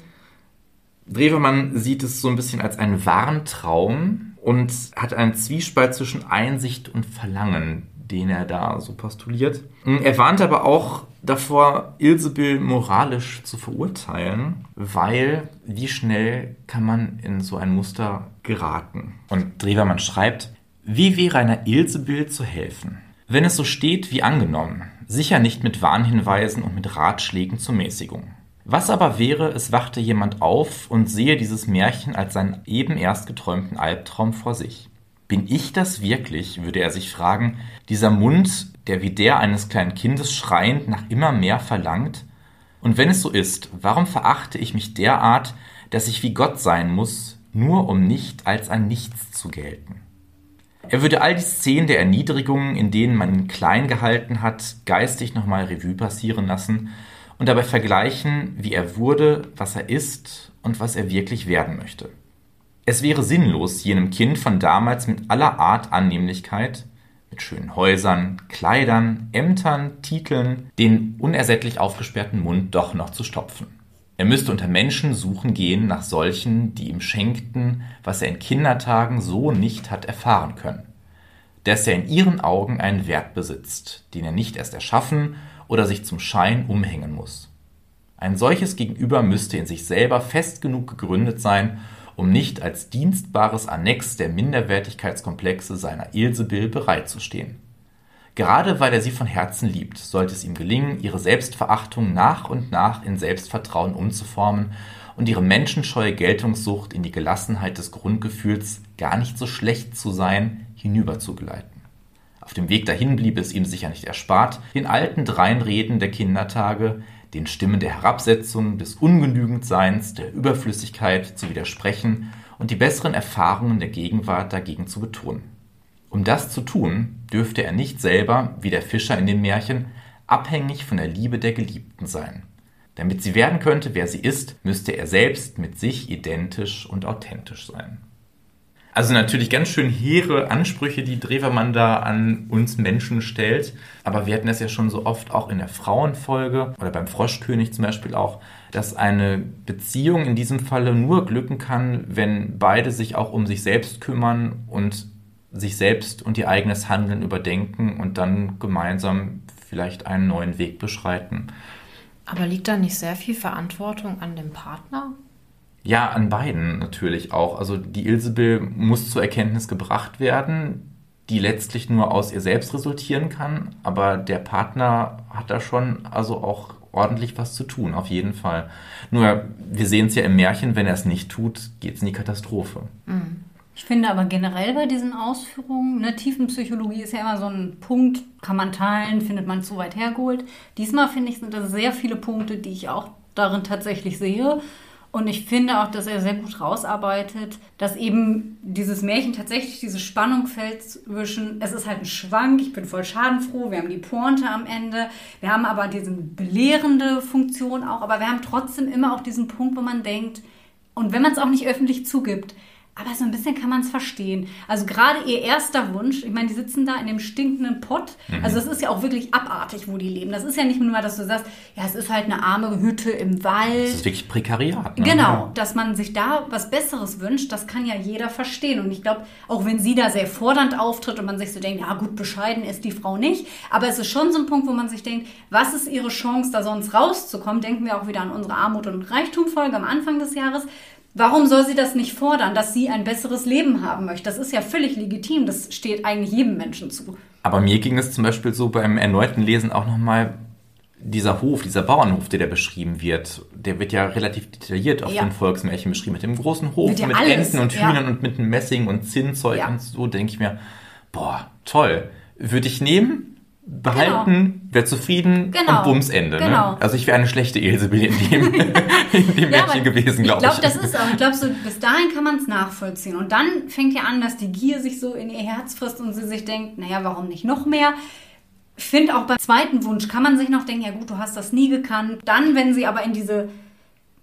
Drewermann sieht es so ein bisschen als einen Warntraum und hat einen Zwiespalt zwischen Einsicht und Verlangen, den er da so postuliert. Er warnt aber auch davor, Ilsebill moralisch zu verurteilen, weil wie schnell kann man in so ein Muster geraten? Und Drewermann schreibt, wie wäre einer Ilsebill zu helfen? Wenn es so steht wie angenommen, sicher nicht mit Warnhinweisen und mit Ratschlägen zur Mäßigung. Was aber wäre, es wachte jemand auf und sehe dieses Märchen als seinen eben erst geträumten Albtraum vor sich. Bin ich das wirklich, würde er sich fragen, dieser Mund, der wie der eines kleinen Kindes schreiend nach immer mehr verlangt? Und wenn es so ist, warum verachte ich mich derart, dass ich wie Gott sein muss, nur um nicht als ein Nichts zu gelten? Er würde all die Szenen der Erniedrigungen, in denen man ihn klein gehalten hat, geistig nochmal Revue passieren lassen und dabei vergleichen, wie er wurde, was er ist und was er wirklich werden möchte. Es wäre sinnlos, jenem Kind von damals mit aller Art Annehmlichkeit, mit schönen Häusern, Kleidern, Ämtern, Titeln, den unersättlich aufgesperrten Mund doch noch zu stopfen. Er müsste unter Menschen suchen gehen nach solchen, die ihm schenkten, was er in Kindertagen so nicht hat erfahren können. Dass er in ihren Augen einen Wert besitzt, den er nicht erst erschaffen oder sich zum Schein umhängen muss. Ein solches Gegenüber müsste in sich selber fest genug gegründet sein, um nicht als dienstbares Annex der Minderwertigkeitskomplexe seiner Ilsebill bereitzustehen. Gerade weil er sie von Herzen liebt, sollte es ihm gelingen, ihre Selbstverachtung nach und nach in Selbstvertrauen umzuformen und ihre menschenscheue Geltungssucht in die Gelassenheit des Grundgefühls, gar nicht so schlecht zu sein, hinüberzugleiten. Auf dem Weg dahin blieb es ihm sicher nicht erspart, den alten Dreinreden der Kindertage, den Stimmen der Herabsetzung, des Ungenügendseins, der Überflüssigkeit zu widersprechen und die besseren Erfahrungen der Gegenwart dagegen zu betonen. Um das zu tun, dürfte er nicht selber, wie der Fischer in den Märchen, abhängig von der Liebe der Geliebten sein. Damit sie werden könnte, wer sie ist, müsste er selbst mit sich identisch und authentisch sein. Also natürlich ganz schön hehre Ansprüche, die Drewermann da an uns Menschen stellt. Aber wir hatten das ja schon so oft auch in der Frauenfolge oder beim Froschkönig zum Beispiel auch, dass eine Beziehung in diesem Falle nur glücken kann, wenn beide sich auch um sich selbst kümmern und sich selbst und ihr eigenes Handeln überdenken und dann gemeinsam vielleicht einen neuen Weg beschreiten. Aber liegt da nicht sehr viel Verantwortung an dem Partner? Ja, an beiden natürlich auch. Also die Ilsebill muss zur Erkenntnis gebracht werden, die letztlich nur aus ihr selbst resultieren kann. Aber der Partner hat da schon also auch ordentlich was zu tun, auf jeden Fall. Nur, wir sehen es ja im Märchen, wenn er es nicht tut, geht es in die Katastrophe. Mhm. Ich finde aber generell bei diesen Ausführungen, ne, Tiefenpsychologie ist ja immer so ein Punkt, kann man teilen, findet man zu weit hergeholt. Diesmal finde ich, sind das sehr viele Punkte, die ich auch darin tatsächlich sehe. Und ich finde auch, dass er sehr gut rausarbeitet, dass eben dieses Märchen tatsächlich diese Spannung fällt zwischen, es ist halt ein Schwank, ich bin voll schadenfroh, wir haben die Pointe am Ende, wir haben aber diese belehrende Funktion auch, aber wir haben trotzdem immer auch diesen Punkt, wo man denkt, und wenn man es auch nicht öffentlich zugibt, aber so ein bisschen kann man es verstehen. Also gerade ihr erster Wunsch, ich meine, die sitzen da in dem stinkenden Pott. Mhm. Also das ist ja auch wirklich abartig, wo die leben. Das ist ja nicht nur, dass du sagst, ja, es ist halt eine arme Hütte im Wald. Das ist wirklich Prekariat. Ne? Genau, dass man sich da was Besseres wünscht, das kann ja jeder verstehen. Und ich glaube, auch wenn sie da sehr fordernd auftritt und man sich so denkt, ja gut, bescheiden ist die Frau nicht. Aber es ist schon so ein Punkt, wo man sich denkt, was ist ihre Chance, da sonst rauszukommen? Denken wir auch wieder an unsere Armut- und Reichtumfolge am Anfang des Jahres Warum soll sie das nicht fordern, dass sie ein besseres Leben haben möchte? Das ist ja völlig legitim. Das steht eigentlich jedem Menschen zu. Aber mir ging es zum Beispiel so beim erneuten Lesen auch nochmal, dieser Hof, dieser Bauernhof, der da beschrieben wird, der wird ja relativ detailliert auf ja. den Volksmärchen beschrieben. Mit dem großen Hof, mit, mit Enten und Hühnern ja. und mit Messing und Zinnzeug ja. und so, denke ich mir, boah, toll. Würde ich nehmen, behalten, genau. wäre zufrieden genau. und Bumsende. Ne? Genau. Ne? Also ich wäre eine schlechte Ilsebill in dem, in dem ja, Märchen gewesen, glaube ich. Glaub, ich glaube, das ist auch. Ich glaube, so, bis dahin kann man es nachvollziehen. Und dann fängt ja an, dass die Gier sich so in ihr Herz frisst und sie sich denkt, naja, warum nicht noch mehr? Ich finde auch beim zweiten Wunsch kann man sich noch denken, ja gut, du hast das nie gekannt. Dann, wenn sie aber in diese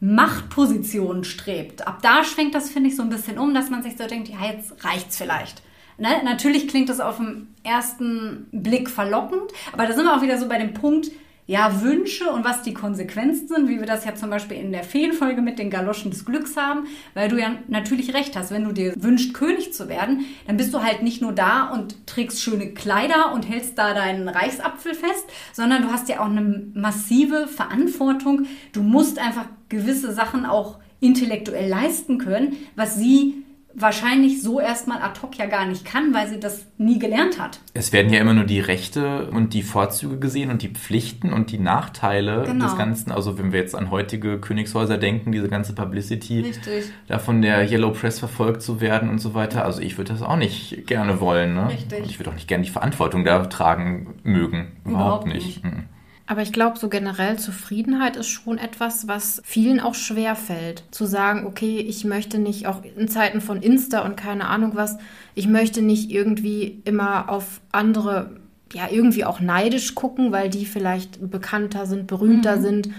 Machtposition strebt, ab da schwenkt das, finde ich, so ein bisschen um, dass man sich so denkt, ja, jetzt reicht's vielleicht. Ne? Natürlich klingt das auf den ersten Blick verlockend, aber da sind wir auch wieder so bei dem Punkt, ja, Wünsche und was die Konsequenzen sind, wie wir das ja zum Beispiel in der Feenfolge mit den Galoschen des Glücks haben, weil du ja natürlich recht hast, wenn du dir wünschst, König zu werden, dann bist du halt nicht nur da und trägst schöne Kleider und hältst da deinen Reichsapfel fest, sondern du hast ja auch eine massive Verantwortung. Du musst einfach gewisse Sachen auch intellektuell leisten können, was sie wahrscheinlich so erstmal ad hoc ja gar nicht kann, weil sie das nie gelernt hat. Es werden ja immer nur die Rechte und die Vorzüge gesehen und die Pflichten und die Nachteile genau. des Ganzen. Also wenn wir jetzt an heutige Königshäuser denken, diese ganze Publicity, Richtig. da von der Yellow Press verfolgt zu werden und so weiter. Also ich würde das auch nicht gerne wollen. Ne? Richtig. Und ich würde auch nicht gerne die Verantwortung da tragen mögen. Überhaupt, Überhaupt nicht. nicht. Mhm. Aber ich glaube, so generell Zufriedenheit ist schon etwas, was vielen auch schwer fällt. Zu sagen, okay, ich möchte nicht auch in Zeiten von Insta und keine Ahnung was, ich möchte nicht irgendwie immer auf andere, ja, irgendwie auch neidisch gucken, weil die vielleicht bekannter sind, berühmter mhm. sind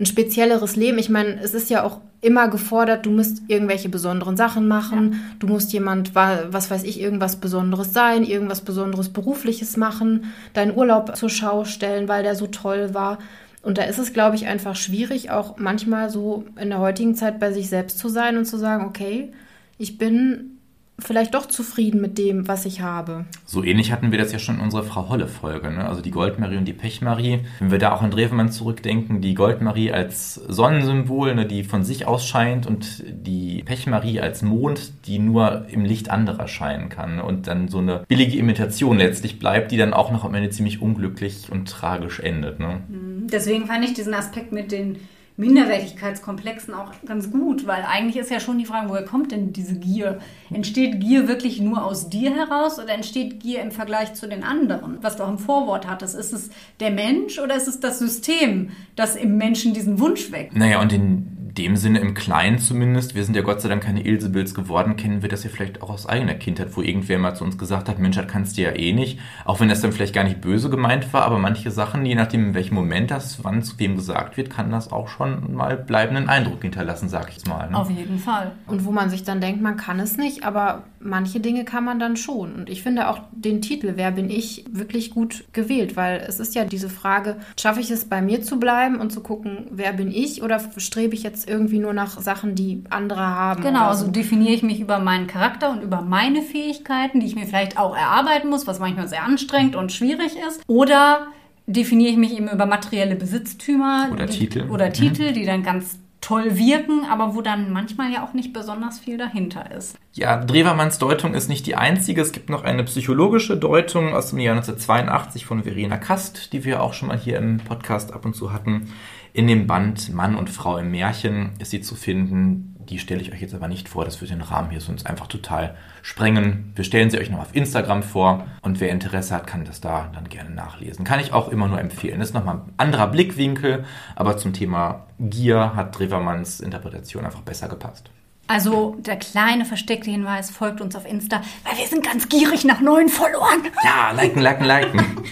ein spezielleres Leben. Ich meine, es ist ja auch immer gefordert, du musst irgendwelche besonderen Sachen machen, ja. du musst jemand, was weiß ich, irgendwas Besonderes sein, irgendwas Besonderes Berufliches machen, deinen Urlaub zur Schau stellen, weil der so toll war. Und da ist es, glaube ich, einfach schwierig, auch manchmal so in der heutigen Zeit bei sich selbst zu sein und zu sagen, okay, ich bin vielleicht doch zufrieden mit dem, was ich habe. So ähnlich hatten wir das ja schon in unserer Frau Holle-Folge, ne? also die Goldmarie und die Pechmarie. Wenn wir da auch an Drewemann zurückdenken, die Goldmarie als Sonnensymbol, ne, die von sich aus scheint und die Pechmarie als Mond, die nur im Licht anderer scheinen kann ne? und dann so eine billige Imitation letztlich bleibt, die dann auch noch am Ende ziemlich unglücklich und tragisch endet. Ne? Mhm. Deswegen fand ich diesen Aspekt mit den Minderwertigkeitskomplexen auch ganz gut, weil eigentlich ist ja schon die Frage, woher kommt denn diese Gier? Entsteht Gier wirklich nur aus dir heraus oder entsteht Gier im Vergleich zu den anderen? Was du auch im Vorwort hattest, ist es der Mensch oder ist es das System, das im Menschen diesen Wunsch weckt? Naja, und in dem Sinne im Kleinen zumindest, wir sind ja Gott sei Dank keine Ilsebills geworden, kennen wir das ja vielleicht auch aus eigener Kindheit, wo irgendwer mal zu uns gesagt hat, Mensch, das kannst du ja eh nicht. Auch wenn das dann vielleicht gar nicht böse gemeint war, aber manche Sachen, je nachdem in welchem Moment das, wann zu wem gesagt wird, kann das auch schon mal bleibenden Eindruck hinterlassen, sag ich mal. Ne? Auf jeden Fall. Und wo man sich dann denkt, man kann es nicht, aber manche Dinge kann man dann schon. Und ich finde auch den Titel, Wer bin ich, wirklich gut gewählt, weil es ist ja diese Frage, schaffe ich es bei mir zu bleiben und zu gucken, wer bin ich oder strebe ich jetzt irgendwie nur nach Sachen, die andere haben? Genau, so. also definiere ich mich über meinen Charakter und über meine Fähigkeiten, die ich mir vielleicht auch erarbeiten muss, was manchmal sehr anstrengend und schwierig ist. Oder definiere ich mich eben über materielle Besitztümer oder die, Titel, oder mhm. Titel, die dann ganz toll wirken, aber wo dann manchmal ja auch nicht besonders viel dahinter ist. Ja, Drewermanns Deutung ist nicht die einzige. Es gibt noch eine psychologische Deutung aus dem Jahr 1982 von Verena Kast, die wir auch schon mal hier im Podcast ab und zu hatten. In dem Band Mann und Frau im Märchen ist sie zu finden. Die stelle ich euch jetzt aber nicht vor, das wird den Rahmen hier sonst einfach total sprengen. Wir stellen sie euch noch auf Instagram vor und wer Interesse hat, kann das da dann gerne nachlesen. Kann ich auch immer nur empfehlen. Das ist nochmal ein anderer Blickwinkel, aber zum Thema Gier hat Drewermanns Interpretation einfach besser gepasst. Also der kleine versteckte Hinweis folgt uns auf Insta, weil wir sind ganz gierig nach neuen Followern. Ja, liken, liken, liken.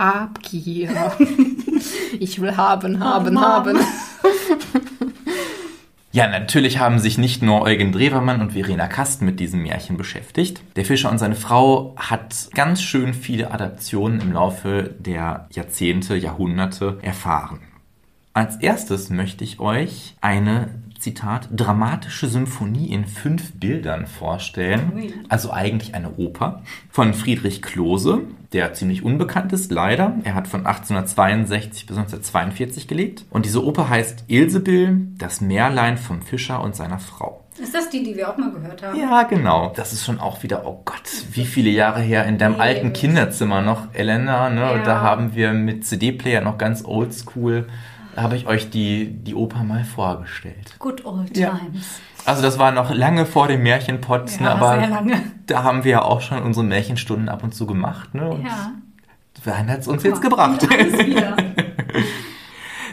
Habgier. Ich will haben, haben, oh, haben. Ja, natürlich haben sich nicht nur Eugen Drewermann und Verena Kast mit diesem Märchen beschäftigt. Der Fischer und seine Frau hat ganz schön viele Adaptionen im Laufe der Jahrzehnte, Jahrhunderte erfahren. Als erstes möchte ich euch eine Zitat, dramatische Symphonie in fünf Bildern vorstellen. Also eigentlich eine Oper von Friedrich Klose, der ziemlich unbekannt ist, leider. Er hat von 1862 bis 1942 gelebt. Und diese Oper heißt Ilsebill, das Märlein vom Fischer und seiner Frau. Ist das die, die wir auch mal gehört haben? Ja, genau. Das ist schon auch wieder, oh Gott, wie viele Jahre her in deinem alten Kinderzimmer noch, Elena, ne? Ja. Und da haben wir mit CD-Player noch ganz oldschool habe ich euch die, die Oper mal vorgestellt. Good old times. Ja. Also das war noch lange vor dem Märchenpotz, ja, ne, aber da haben wir ja auch schon unsere Märchenstunden ab und zu gemacht. Ne? Und ja. Wer hat es uns jetzt gebracht?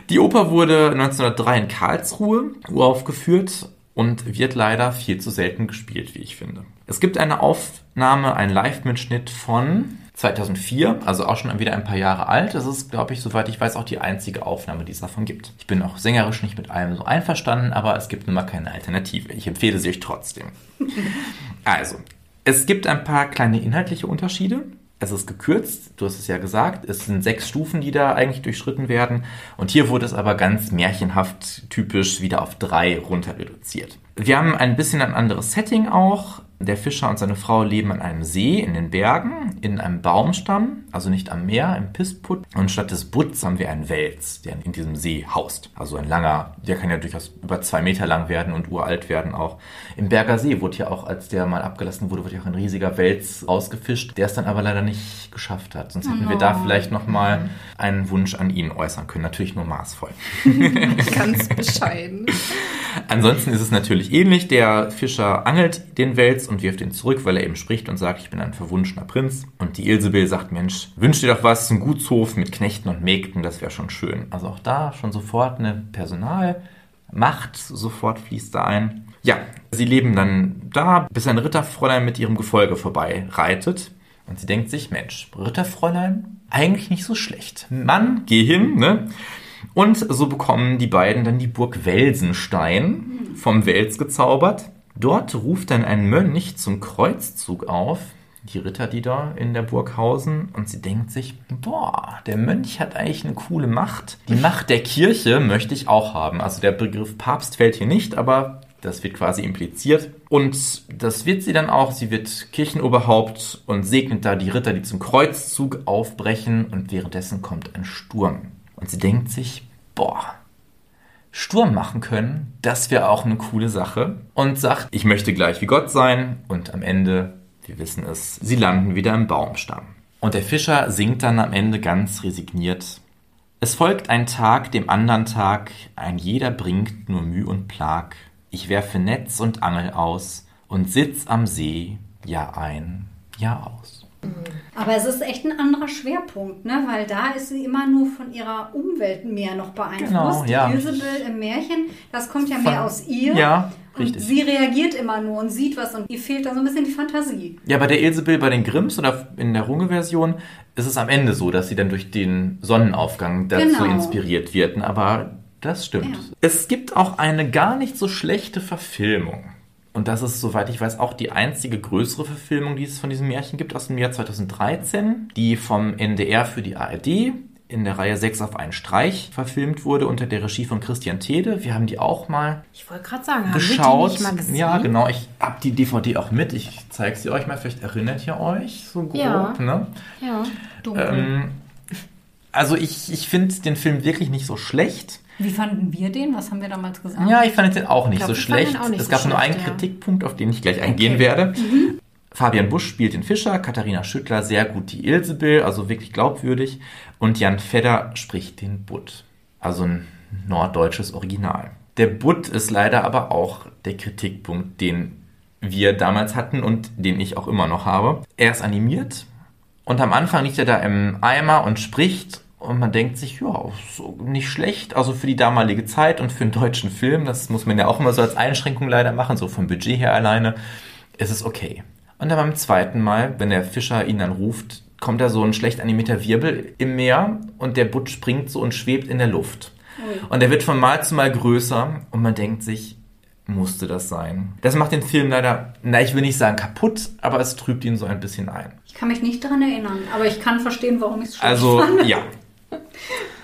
die Oper wurde 1903 in Karlsruhe uraufgeführt und wird leider viel zu selten gespielt, wie ich finde. Es gibt eine Aufnahme, einen Live-Mitschnitt von 2004, also auch schon wieder ein paar Jahre alt. Das ist, glaube ich, soweit ich weiß, auch die einzige Aufnahme, die es davon gibt. Ich bin auch sängerisch nicht mit allem so einverstanden, aber es gibt nun mal keine Alternative. Ich empfehle sie euch trotzdem. also, es gibt ein paar kleine inhaltliche Unterschiede. Es ist gekürzt, du hast es ja gesagt. Es sind sechs Stufen, die da eigentlich durchschritten werden. Und hier wurde es aber ganz märchenhaft typisch wieder auf drei runter reduziert. Wir haben ein bisschen ein anderes Setting auch. Der Fischer und seine Frau leben an einem See in den Bergen, in einem Baumstamm, also nicht am Meer, im Pissput. Und statt des Butts haben wir einen Wels, der in diesem See haust. Also ein langer, der kann ja durchaus über zwei Meter lang werden und uralt werden auch. Im Berger See wurde ja auch, als der mal abgelassen wurde, wurde ja auch ein riesiger Wels ausgefischt, der es dann aber leider nicht geschafft hat. Sonst hätten oh. wir da oh. vielleicht nochmal einen Wunsch an ihn äußern können. Natürlich nur maßvoll. Ganz bescheiden. Ansonsten ist es natürlich ähnlich. Der Fischer angelt den Wels und wirft ihn zurück, weil er eben spricht und sagt, ich bin ein verwunschener Prinz. Und die Ilsebill sagt, Mensch, wünsch dir doch was, ein Gutshof mit Knechten und Mägden, das wäre schon schön. Also auch da schon sofort eine Personalmacht, sofort fließt da ein. Ja, sie leben dann da, bis ein Ritterfräulein mit ihrem Gefolge vorbei reitet. Und sie denkt sich, Mensch, Ritterfräulein, eigentlich nicht so schlecht. Mann, geh hin, ne? Und so bekommen die beiden dann die Burg Welsenstein vom Wels gezaubert. Dort ruft dann ein Mönch zum Kreuzzug auf, die Ritter, die da in der Burg hausen, und sie denkt sich, boah, der Mönch hat eigentlich eine coole Macht. Die Macht der Kirche möchte ich auch haben. Also der Begriff Papst fällt hier nicht, aber das wird quasi impliziert. Und das wird sie dann auch. Sie wird Kirchenoberhaupt und segnet da die Ritter, die zum Kreuzzug aufbrechen. Und währenddessen kommt ein Sturm. Und sie denkt sich, boah, Sturm machen können, das wäre auch eine coole Sache. Und sagt, ich möchte gleich wie Gott sein. Und am Ende, wir wissen es, sie landen wieder im Baumstamm. Und der Fischer singt dann am Ende ganz resigniert. Es folgt ein Tag dem andern Tag, ein jeder bringt nur Müh und Plag. Ich werfe Netz und Angel aus und sitz am See, Jahr ein, Jahr aus. Aber es ist echt ein anderer Schwerpunkt, ne? weil da ist sie immer nur von ihrer Umwelt mehr noch beeinflusst. Genau, ja. Die Ilsebill im Märchen, das kommt ja mehr aus ihr. Ja, und richtig. sie reagiert immer nur und sieht was und ihr fehlt da so ein bisschen die Fantasie. Ja, bei der Ilsebill, bei den Grimms oder in der Runge-Version ist es am Ende so, dass sie dann durch den Sonnenaufgang dazu Genau. inspiriert wird. Aber das stimmt. Ja. Es gibt auch eine gar nicht so schlechte Verfilmung. Und das ist, soweit ich weiß, auch die einzige größere Verfilmung, die es von diesem Märchen gibt, aus dem Jahr 2013, die vom NDR für die ARD in der Reihe 6 auf einen Streich verfilmt wurde unter der Regie von Christian Tede. Wir haben die auch mal Ich wollte gerade sagen, haben geschaut. wir die nicht mal gesehen? Ja, genau. Ich habe die DVD auch mit. Ich zeige sie euch mal. Vielleicht erinnert ihr euch so grob. Ja. Ne? Ja. Dunkel. Ähm, also ich, ich finde den Film wirklich nicht so schlecht. Wie fanden wir den? Was haben wir damals gesagt? Ja, ich fand den auch nicht glaub, so schlecht. auch nicht es so gab nur schlecht, einen ja. Kritikpunkt, auf den ich gleich eingehen werde. Fabian Busch spielt den Fischer, Katharina Schüttler sehr gut die Ilsebill, also wirklich glaubwürdig. Und Jan Fedder spricht den Butt, also ein norddeutsches Original. Der Butt ist leider aber auch der Kritikpunkt, den wir damals hatten und den ich auch immer noch habe. Er ist animiert und am Anfang liegt er da im Eimer und spricht und man denkt sich, ja, so nicht schlecht. Also für die damalige Zeit und für einen deutschen Film, das muss man ja auch immer so als Einschränkung leider machen, so vom Budget her alleine, ist es okay. Und dann beim zweiten Mal, wenn der Fischer ihn dann ruft, kommt da so ein schlecht animierter Wirbel im Meer und der Butt springt so und schwebt in der Luft. Und er wird von Mal zu Mal größer und man denkt sich, musste das sein? Das macht den Film leider, na, ich will nicht sagen kaputt, aber es trübt ihn so ein bisschen ein. Ich kann mich nicht daran erinnern, aber ich kann verstehen, warum ich es schlecht Also, fand. ja.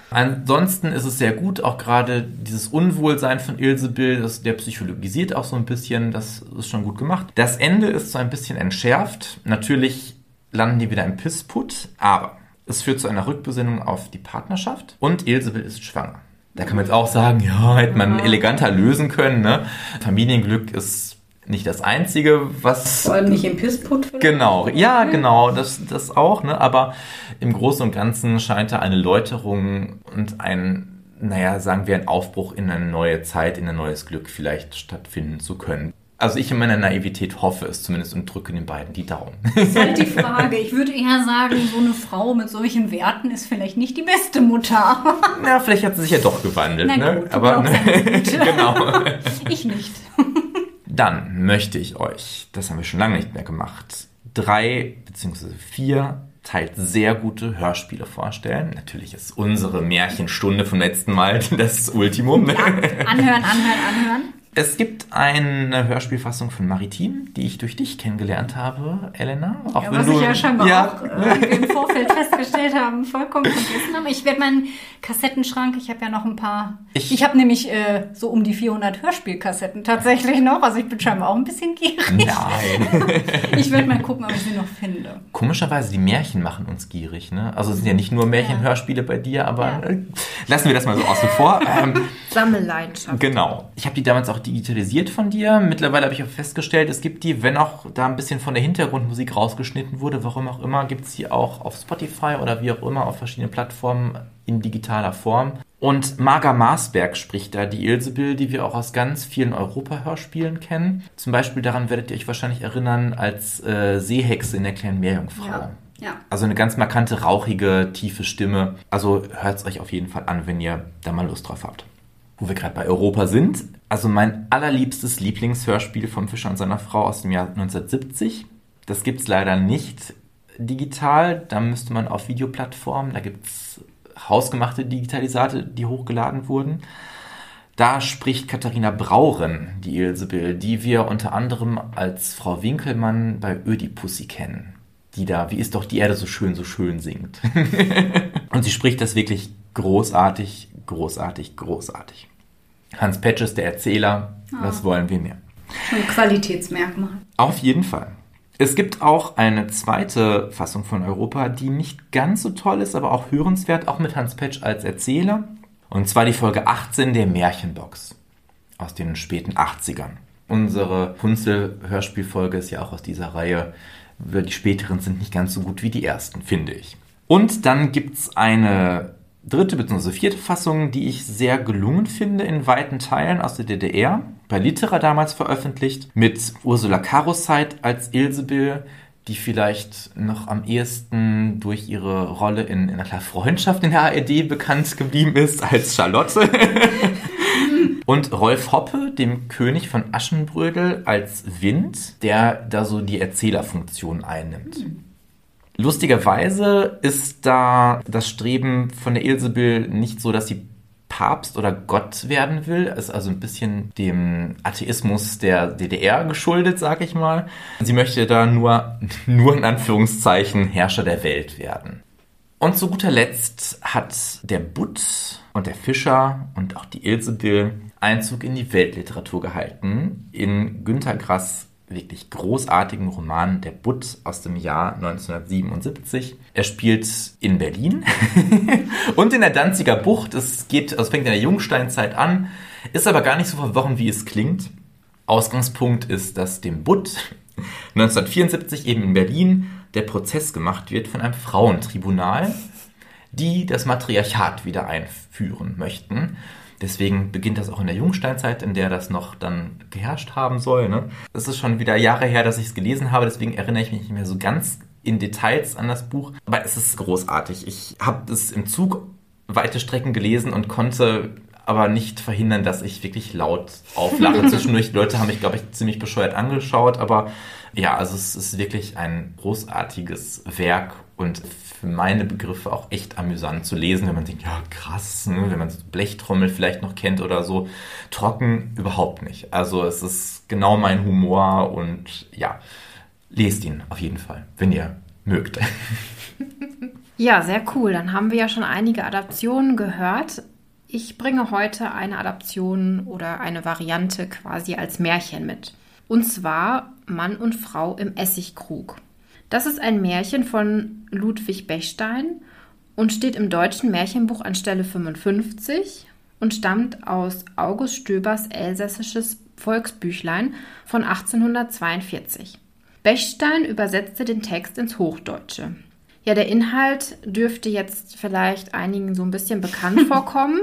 Ansonsten ist es sehr gut, auch gerade dieses Unwohlsein von Ilsebill, das, der psychologisiert auch so ein bisschen, das ist schon gut gemacht. Das Ende ist so ein bisschen entschärft. Natürlich landen die wieder im Pissput, aber es führt zu einer Rückbesinnung auf die Partnerschaft und Ilsebill ist schwanger. Da kann man jetzt auch sagen, ja, hätte man eleganter lösen können. Ne? Familienglück ist nicht das Einzige, was Vor allem nicht im Pissput. vielleicht. Genau, ja, genau, das, das auch, ne? Aber im Großen und Ganzen scheint da eine Läuterung und ein, naja, sagen wir, ein Aufbruch in eine neue Zeit, in ein neues Glück vielleicht stattfinden zu können. Also ich in meiner Naivität hoffe es zumindest und drücke den beiden die Daumen. Das ist halt die Frage. Ich würde eher sagen, so eine Frau mit solchen Werten ist vielleicht nicht die beste Mutter. Na, vielleicht hat sie sich ja doch gewandelt, Na ne? gut, an das Gute. genau. Ich nicht. Dann möchte ich euch, das haben wir schon lange nicht mehr gemacht, drei beziehungsweise vier teils sehr gute Hörspiele vorstellen. Natürlich ist unsere Märchenstunde vom letzten Mal das Ultimum. ne? Anhören, anhören, anhören. Es gibt eine Hörspielfassung von Maritim, die ich durch dich kennengelernt habe, Elena. Auch Ja, wenn was du, ich ja scheinbar Ja. auch äh, im Vorfeld festgestellt haben, vollkommen vergessen haben. Ich werde meinen Kassettenschrank, ich habe ja noch ein paar. Ich- Ich, habe nämlich äh, so um die 400 Hörspielkassetten tatsächlich noch. Also ich bin scheinbar auch ein bisschen gierig. Nein. Ich werde mal gucken, ob ich sie noch finde. Komischerweise, die Märchen machen uns gierig, ne? Also es sind ja nicht nur Märchenhörspiele bei dir, aber Ja. äh, lassen wir das mal so außen vor. Ähm, Sammelleidenschaft. Genau. Ich habe die damals auch digitalisiert von dir. Mittlerweile habe ich auch festgestellt, es gibt die, wenn auch da ein bisschen von der Hintergrundmusik rausgeschnitten wurde, warum auch immer, gibt es die auch auf Spotify oder wie auch immer auf verschiedenen Plattformen in digitaler Form. Und Marga Marsberg spricht da die Ilsebill, die wir auch aus ganz vielen Europa-Hörspielen kennen. Zum Beispiel daran werdet ihr euch wahrscheinlich erinnern als äh, Seehexe in der kleinen Meerjungfrau. Ja. Ja. Also eine ganz markante, rauchige, tiefe Stimme. Also hört es euch auf jeden Fall an, wenn ihr da mal Lust drauf habt. Wo wir gerade bei Europa sind. Also mein allerliebstes Lieblingshörspiel vom Fischer und seiner Frau aus dem Jahr 1970. Das gibt es leider nicht digital. Da müsste man auf Videoplattformen, da gibt es hausgemachte Digitalisate, die hochgeladen wurden. Da spricht Katharina Brauren, die Ilsebill, die wir unter anderem als Frau Winkelmann bei Ödipussy kennen. Die da, wie ist doch die Erde so schön, so schön singt. Und sie spricht das wirklich großartig, großartig, großartig. Hans Petsch ist der Erzähler. Was wollen wir mehr? Schon ein Qualitätsmerkmal. Auf jeden Fall. Es gibt auch eine zweite Fassung von Europa, die nicht ganz so toll ist, aber auch hörenswert, auch mit Hans Petsch als Erzähler. Und zwar die Folge 18 der Märchenbox aus den späten 80ern. Unsere Hunzel-Hörspielfolge ist ja auch aus dieser Reihe. Die späteren sind nicht ganz so gut wie die ersten, finde ich. Und dann gibt es eine dritte bzw. vierte Fassung, die ich sehr gelungen finde in weiten Teilen aus der DDR. Bei Litera damals veröffentlicht, mit Ursula Karoseit als Ilsebill, die vielleicht noch am ehesten durch ihre Rolle in, in einer kleinen Freundschaft in der ARD bekannt geblieben ist als Charlotte. Und Rolf Hoppe, dem König von Aschenbrödel, als Wind, der da so die Erzählerfunktion einnimmt. Mhm. Lustigerweise ist da das Streben von der Ilsebill nicht so, dass sie Papst oder Gott werden will. Ist also ein bisschen dem Atheismus der DDR geschuldet, sag ich mal. Sie möchte da nur, nur in Anführungszeichen Herrscher der Welt werden. Und zu guter Letzt hat der Butt und der Fischer und auch die Ilsebill Einzug in die Weltliteratur gehalten. In Günter Grass wirklich großartigen Roman Der Butt aus dem Jahr 1977. Er spielt in Berlin und in der Danziger Bucht. Es geht, also fängt in der Jungsteinzeit an, ist aber gar nicht so verworren, wie es klingt. Ausgangspunkt ist, dass dem Butt 1974 eben in Berlin der Prozess gemacht wird von einem Frauentribunal, die das Matriarchat wieder einführen möchten. Deswegen beginnt das auch in der Jungsteinzeit, in der das noch dann geherrscht haben soll. Ne? Es ist schon wieder Jahre her, dass ich es gelesen habe, deswegen erinnere ich mich nicht mehr so ganz in Details an das Buch. Aber es ist großartig. Ich habe es im Zug weite Strecken gelesen und konnte aber nicht verhindern, dass ich wirklich laut auflache. Zwischendurch, die Leute haben mich, glaube ich, ziemlich bescheuert angeschaut, aber ja, also es ist wirklich ein großartiges Werk und für meine Begriffe auch echt amüsant zu lesen, wenn man denkt, ja krass, ne? wenn man Blechtrommel vielleicht noch kennt oder so. Trocken überhaupt nicht. Also es ist genau mein Humor und ja, lest ihn auf jeden Fall, wenn ihr mögt. Ja, sehr cool. Dann haben wir ja schon einige Adaptionen gehört. Ich bringe heute eine Adaption oder eine Variante quasi als Märchen mit. Und zwar Mann und Frau im Essigkrug. Das ist ein Märchen von Ludwig Bechstein und steht im deutschen Märchenbuch an Stelle 55 und stammt aus August Stöbers elsässisches Volksbüchlein von 1842. Bechstein übersetzte den Text ins Hochdeutsche. Ja, der Inhalt dürfte jetzt vielleicht einigen so ein bisschen bekannt vorkommen,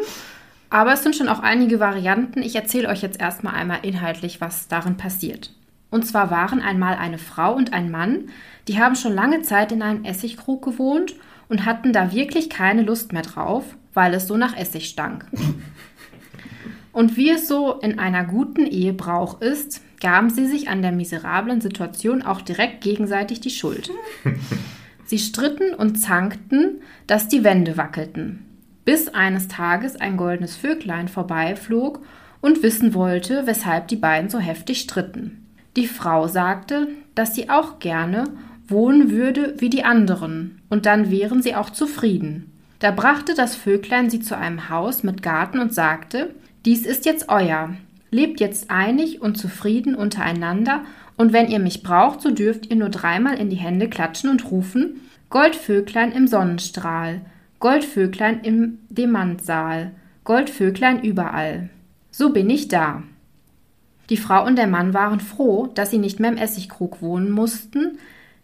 aber es sind schon auch einige Varianten. Ich erzähle euch jetzt erstmal einmal inhaltlich, was darin passiert. Und zwar waren einmal eine Frau und ein Mann, die haben schon lange Zeit in einem Essigkrug gewohnt und hatten da wirklich keine Lust mehr drauf, weil es so nach Essig stank. Und wie es so in einer guten Ehebrauch ist, gaben sie sich an der miserablen Situation auch direkt gegenseitig die Schuld. Sie stritten und zankten, dass die Wände wackelten, bis eines Tages ein goldenes Vöglein vorbeiflog und wissen wollte, weshalb die beiden so heftig stritten. Die Frau sagte, dass sie auch gerne wohnen würde wie die anderen, und dann wären sie auch zufrieden. Da brachte das Vöglein sie zu einem Haus mit Garten und sagte, dies ist jetzt euer. Lebt jetzt einig und zufrieden untereinander, und wenn ihr mich braucht, so dürft ihr nur dreimal in die Hände klatschen und rufen, Goldvöglein im Sonnenstrahl, Goldvöglein im Demantsaal, Goldvöglein überall. So bin ich da. Die Frau und der Mann waren froh, dass sie nicht mehr im Essigkrug wohnen mussten.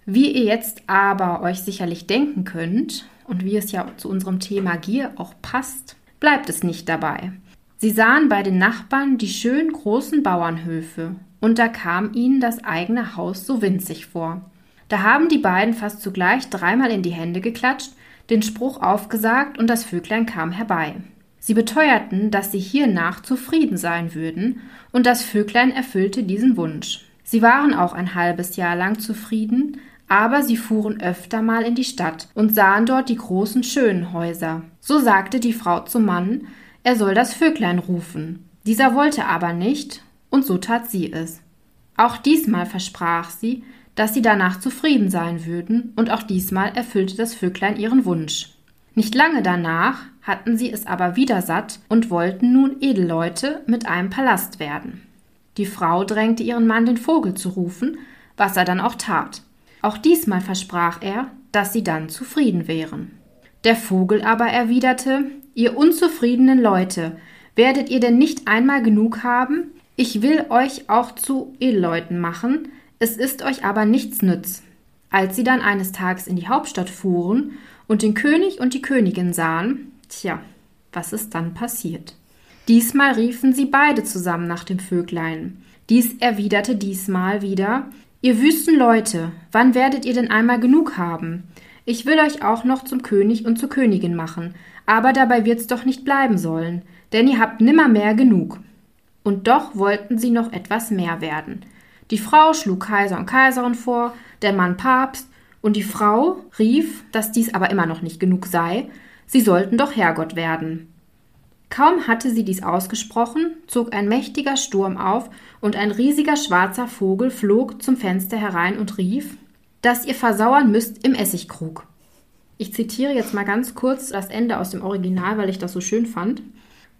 Wie ihr jetzt aber euch sicherlich denken könnt, und wie es ja zu unserem Thema Gier auch passt, bleibt es nicht dabei. Sie sahen bei den Nachbarn die schön großen Bauernhöfe, und da kam ihnen das eigene Haus so winzig vor. Da haben die beiden fast zugleich dreimal in die Hände geklatscht, den Spruch aufgesagt, und das Vöglein kam herbei. Sie beteuerten, dass sie hiernach zufrieden sein würden, und das Vöglein erfüllte diesen Wunsch. Sie waren auch ein halbes Jahr lang zufrieden, aber sie fuhren öfter mal in die Stadt und sahen dort die großen schönen Häuser. So sagte die Frau zum Mann, er soll das Vöglein rufen. Dieser wollte aber nicht, und so tat sie es. Auch diesmal versprach sie, dass sie danach zufrieden sein würden, und auch diesmal erfüllte das Vöglein ihren Wunsch. Nicht lange danach hatten sie es aber wieder satt und wollten nun Edelleute mit einem Palast werden. Die Frau drängte ihren Mann, den Vogel zu rufen, was er dann auch tat. Auch diesmal versprach er, dass sie dann zufrieden wären. Der Vogel aber erwiderte Ihr unzufriedenen Leute, werdet ihr denn nicht einmal genug haben? Ich will euch auch zu Edelleuten machen, es ist euch aber nichts nütz. Als sie dann eines Tages in die Hauptstadt fuhren und den König und die Königin sahen, tja, was ist dann passiert? Diesmal riefen sie beide zusammen nach dem Vöglein. Dies erwiderte diesmal wieder, Ihr wüsten Leute, wann werdet ihr denn einmal genug haben? Ich will euch auch noch zum König und zur Königin machen, aber dabei wird's doch nicht bleiben sollen, denn ihr habt nimmermehr genug. Und doch wollten sie noch etwas mehr werden. Die Frau schlug Kaiser und Kaiserin vor, der Mann Papst, und die Frau rief, dass dies aber immer noch nicht genug sei, sie sollten doch Herrgott werden. Kaum hatte sie dies ausgesprochen, zog ein mächtiger Sturm auf, und ein riesiger schwarzer Vogel flog zum Fenster herein und rief, dass ihr versauern müsst im Essigkrug. Ich zitiere jetzt mal ganz kurz das Ende aus dem Original, weil ich das so schön fand.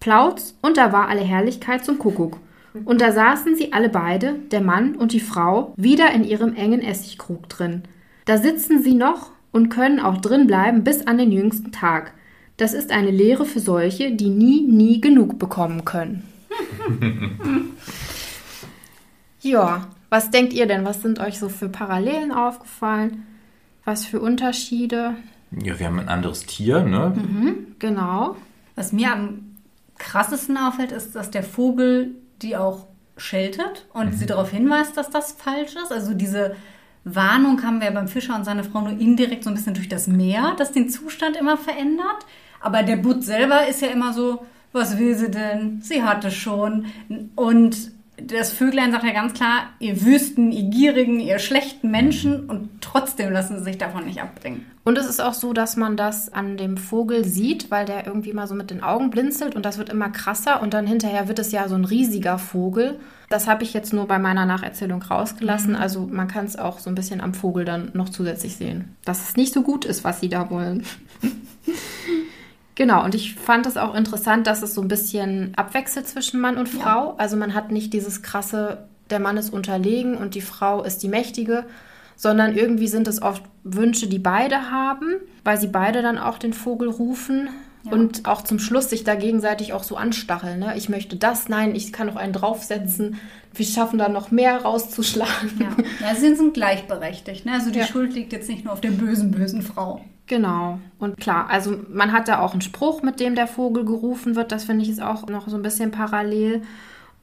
Plauz, und da war alle Herrlichkeit zum Kuckuck. Und da saßen sie alle beide, der Mann und die Frau, wieder in ihrem engen Essigkrug drin. Da sitzen sie noch und können auch drin bleiben bis an den jüngsten Tag. Das ist eine Lehre für solche, die nie, nie genug bekommen können. ja, was denkt ihr denn? Was sind euch so für Parallelen aufgefallen? Was für Unterschiede? Ja, wir haben ein anderes Tier, ne? Mhm, genau. Was mir am krassesten auffällt, ist, dass der Vogel die auch scheltet und sie darauf hinweist, dass das falsch ist. Also diese Warnung haben wir beim Fischer und seiner Frau nur indirekt so ein bisschen durch das Meer, das den Zustand immer verändert. Aber der Butt selber ist ja immer so, was will sie denn? Sie hatte schon. Und das Vöglein sagt ja ganz klar, ihr Wüsten, ihr Gierigen, ihr schlechten Menschen und trotzdem lassen sie sich davon nicht abbringen. Und es ist auch so, dass man das an dem Vogel sieht, weil der irgendwie mal so mit den Augen blinzelt und das wird immer krasser und dann hinterher wird es ja so ein riesiger Vogel. Das habe ich jetzt nur bei meiner Nacherzählung rausgelassen. Mhm. Also man kann es auch so ein bisschen am Vogel dann noch zusätzlich sehen. Dass es nicht so gut ist, was sie da wollen. Genau, und ich fand es auch interessant, dass es so ein bisschen abwechselt zwischen Mann und Frau. Also man hat nicht dieses krasse, der Mann ist unterlegen und die Frau ist die Mächtige, sondern irgendwie sind es oft Wünsche, die beide haben, weil sie beide dann auch den Vogel rufen Ja. und auch zum Schluss sich da gegenseitig auch so anstacheln. Ne? Ich möchte das, nein, ich kann noch einen draufsetzen. Wir schaffen da noch mehr rauszuschlagen. Ja, ja sie sind gleichberechtigt. Ne? Also die Ja. Schuld liegt jetzt nicht nur auf der bösen, bösen Frau. Genau. Und klar, also man hat da auch einen Spruch, mit dem der Vogel gerufen wird. Das finde ich ist auch noch so ein bisschen parallel.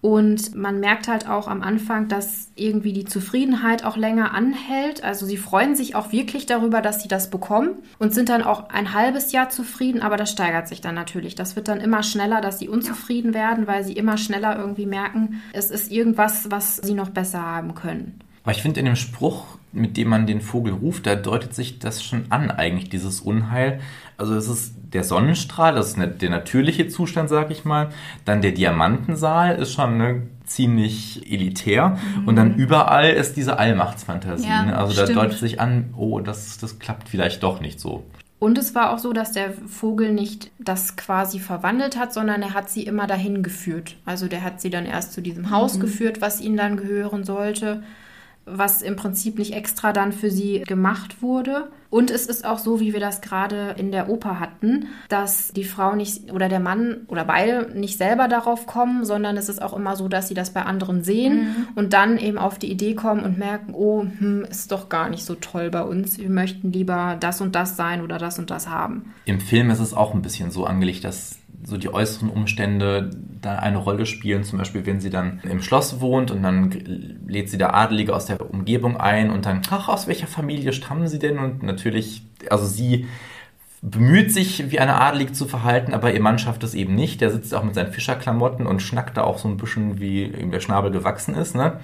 Und man merkt halt auch am Anfang, dass irgendwie die Zufriedenheit auch länger anhält. Also sie freuen sich auch wirklich darüber, dass sie das bekommen und sind dann auch ein halbes Jahr zufrieden, aber das steigert sich dann natürlich. Das wird dann immer schneller, dass sie unzufrieden werden, weil sie immer schneller irgendwie merken, es ist irgendwas, was sie noch besser haben können. Aber ich finde in dem Spruch, mit dem man den Vogel ruft, da deutet sich das schon an, eigentlich, dieses Unheil. Also es ist der Sonnenstrahl, das ist der natürliche Zustand, sag ich mal. Dann der Diamantensaal ist schon ne, ziemlich elitär. Und dann überall ist diese Allmachtsfantasie. Ja, ne? Also da stimmt. deutet sich an, oh, das, das klappt vielleicht doch nicht so. Und es war auch so, dass der Vogel nicht das quasi verwandelt hat, sondern er hat sie immer dahin geführt. Also der hat sie dann erst zu diesem Haus geführt, was ihnen dann gehören sollte, was im Prinzip nicht extra dann für sie gemacht wurde. Und es ist auch so, wie wir das gerade in der Oper hatten, dass die Frau nicht oder der Mann oder beide nicht selber darauf kommen, sondern es ist auch immer so, dass sie das bei anderen sehen und dann eben auf die Idee kommen und merken, oh, hm, ist doch gar nicht so toll bei uns. Wir möchten lieber das und das sein oder das und das haben. Im Film ist es auch ein bisschen so angelegt, dass so die äußeren Umstände da eine Rolle spielen. Zum Beispiel, wenn sie dann im Schloss wohnt und dann lädt sie da Adelige aus der Umgebung ein und dann, ach, aus welcher Familie stammen sie denn? Und natürlich, also sie bemüht sich, wie eine Adelige zu verhalten, aber ihr Mann schafft es eben nicht. Der sitzt auch mit seinen Fischerklamotten und schnackt da auch so ein bisschen, wie ihm der Schnabel gewachsen ist. Ne?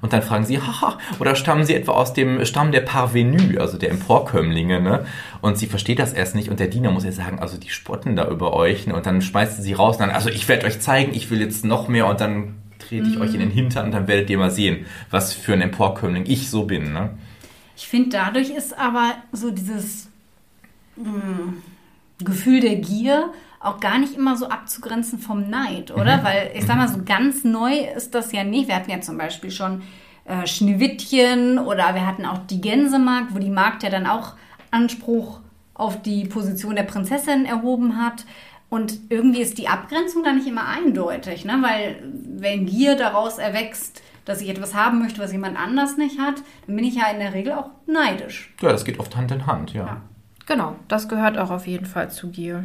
Und dann fragen sie, haha, oder stammen sie etwa aus dem Stamm der Parvenu, also der Emporkömmlinge, ne? Und sie versteht das erst nicht und der Diener muss ihr sagen, also die spotten da über euch, ne? Und dann schmeißt sie sie raus und dann, also ich werde euch zeigen, ich will jetzt noch mehr und dann trete ich euch in den Hintern und dann werdet ihr mal sehen, was für ein Emporkömmling ich so bin, ne? Ich finde, dadurch ist aber so dieses mh, Gefühl der Gier auch gar nicht immer so abzugrenzen vom Neid, oder? Weil ich sag mal, so ganz neu ist das ja nicht. Wir hatten ja zum Beispiel schon äh, Schneewittchen oder wir hatten auch die Gänsemarkt, wo die Magd ja dann auch Anspruch auf die Position der Prinzessin erhoben hat. Und irgendwie ist die Abgrenzung da nicht immer eindeutig, ne? Weil wenn Gier daraus erwächst, dass ich etwas haben möchte, was jemand anders nicht hat, dann bin ich ja in der Regel auch neidisch. Ja, das geht oft Hand in Hand, ja. Ja. Genau, das gehört auch auf jeden Fall zu Gier.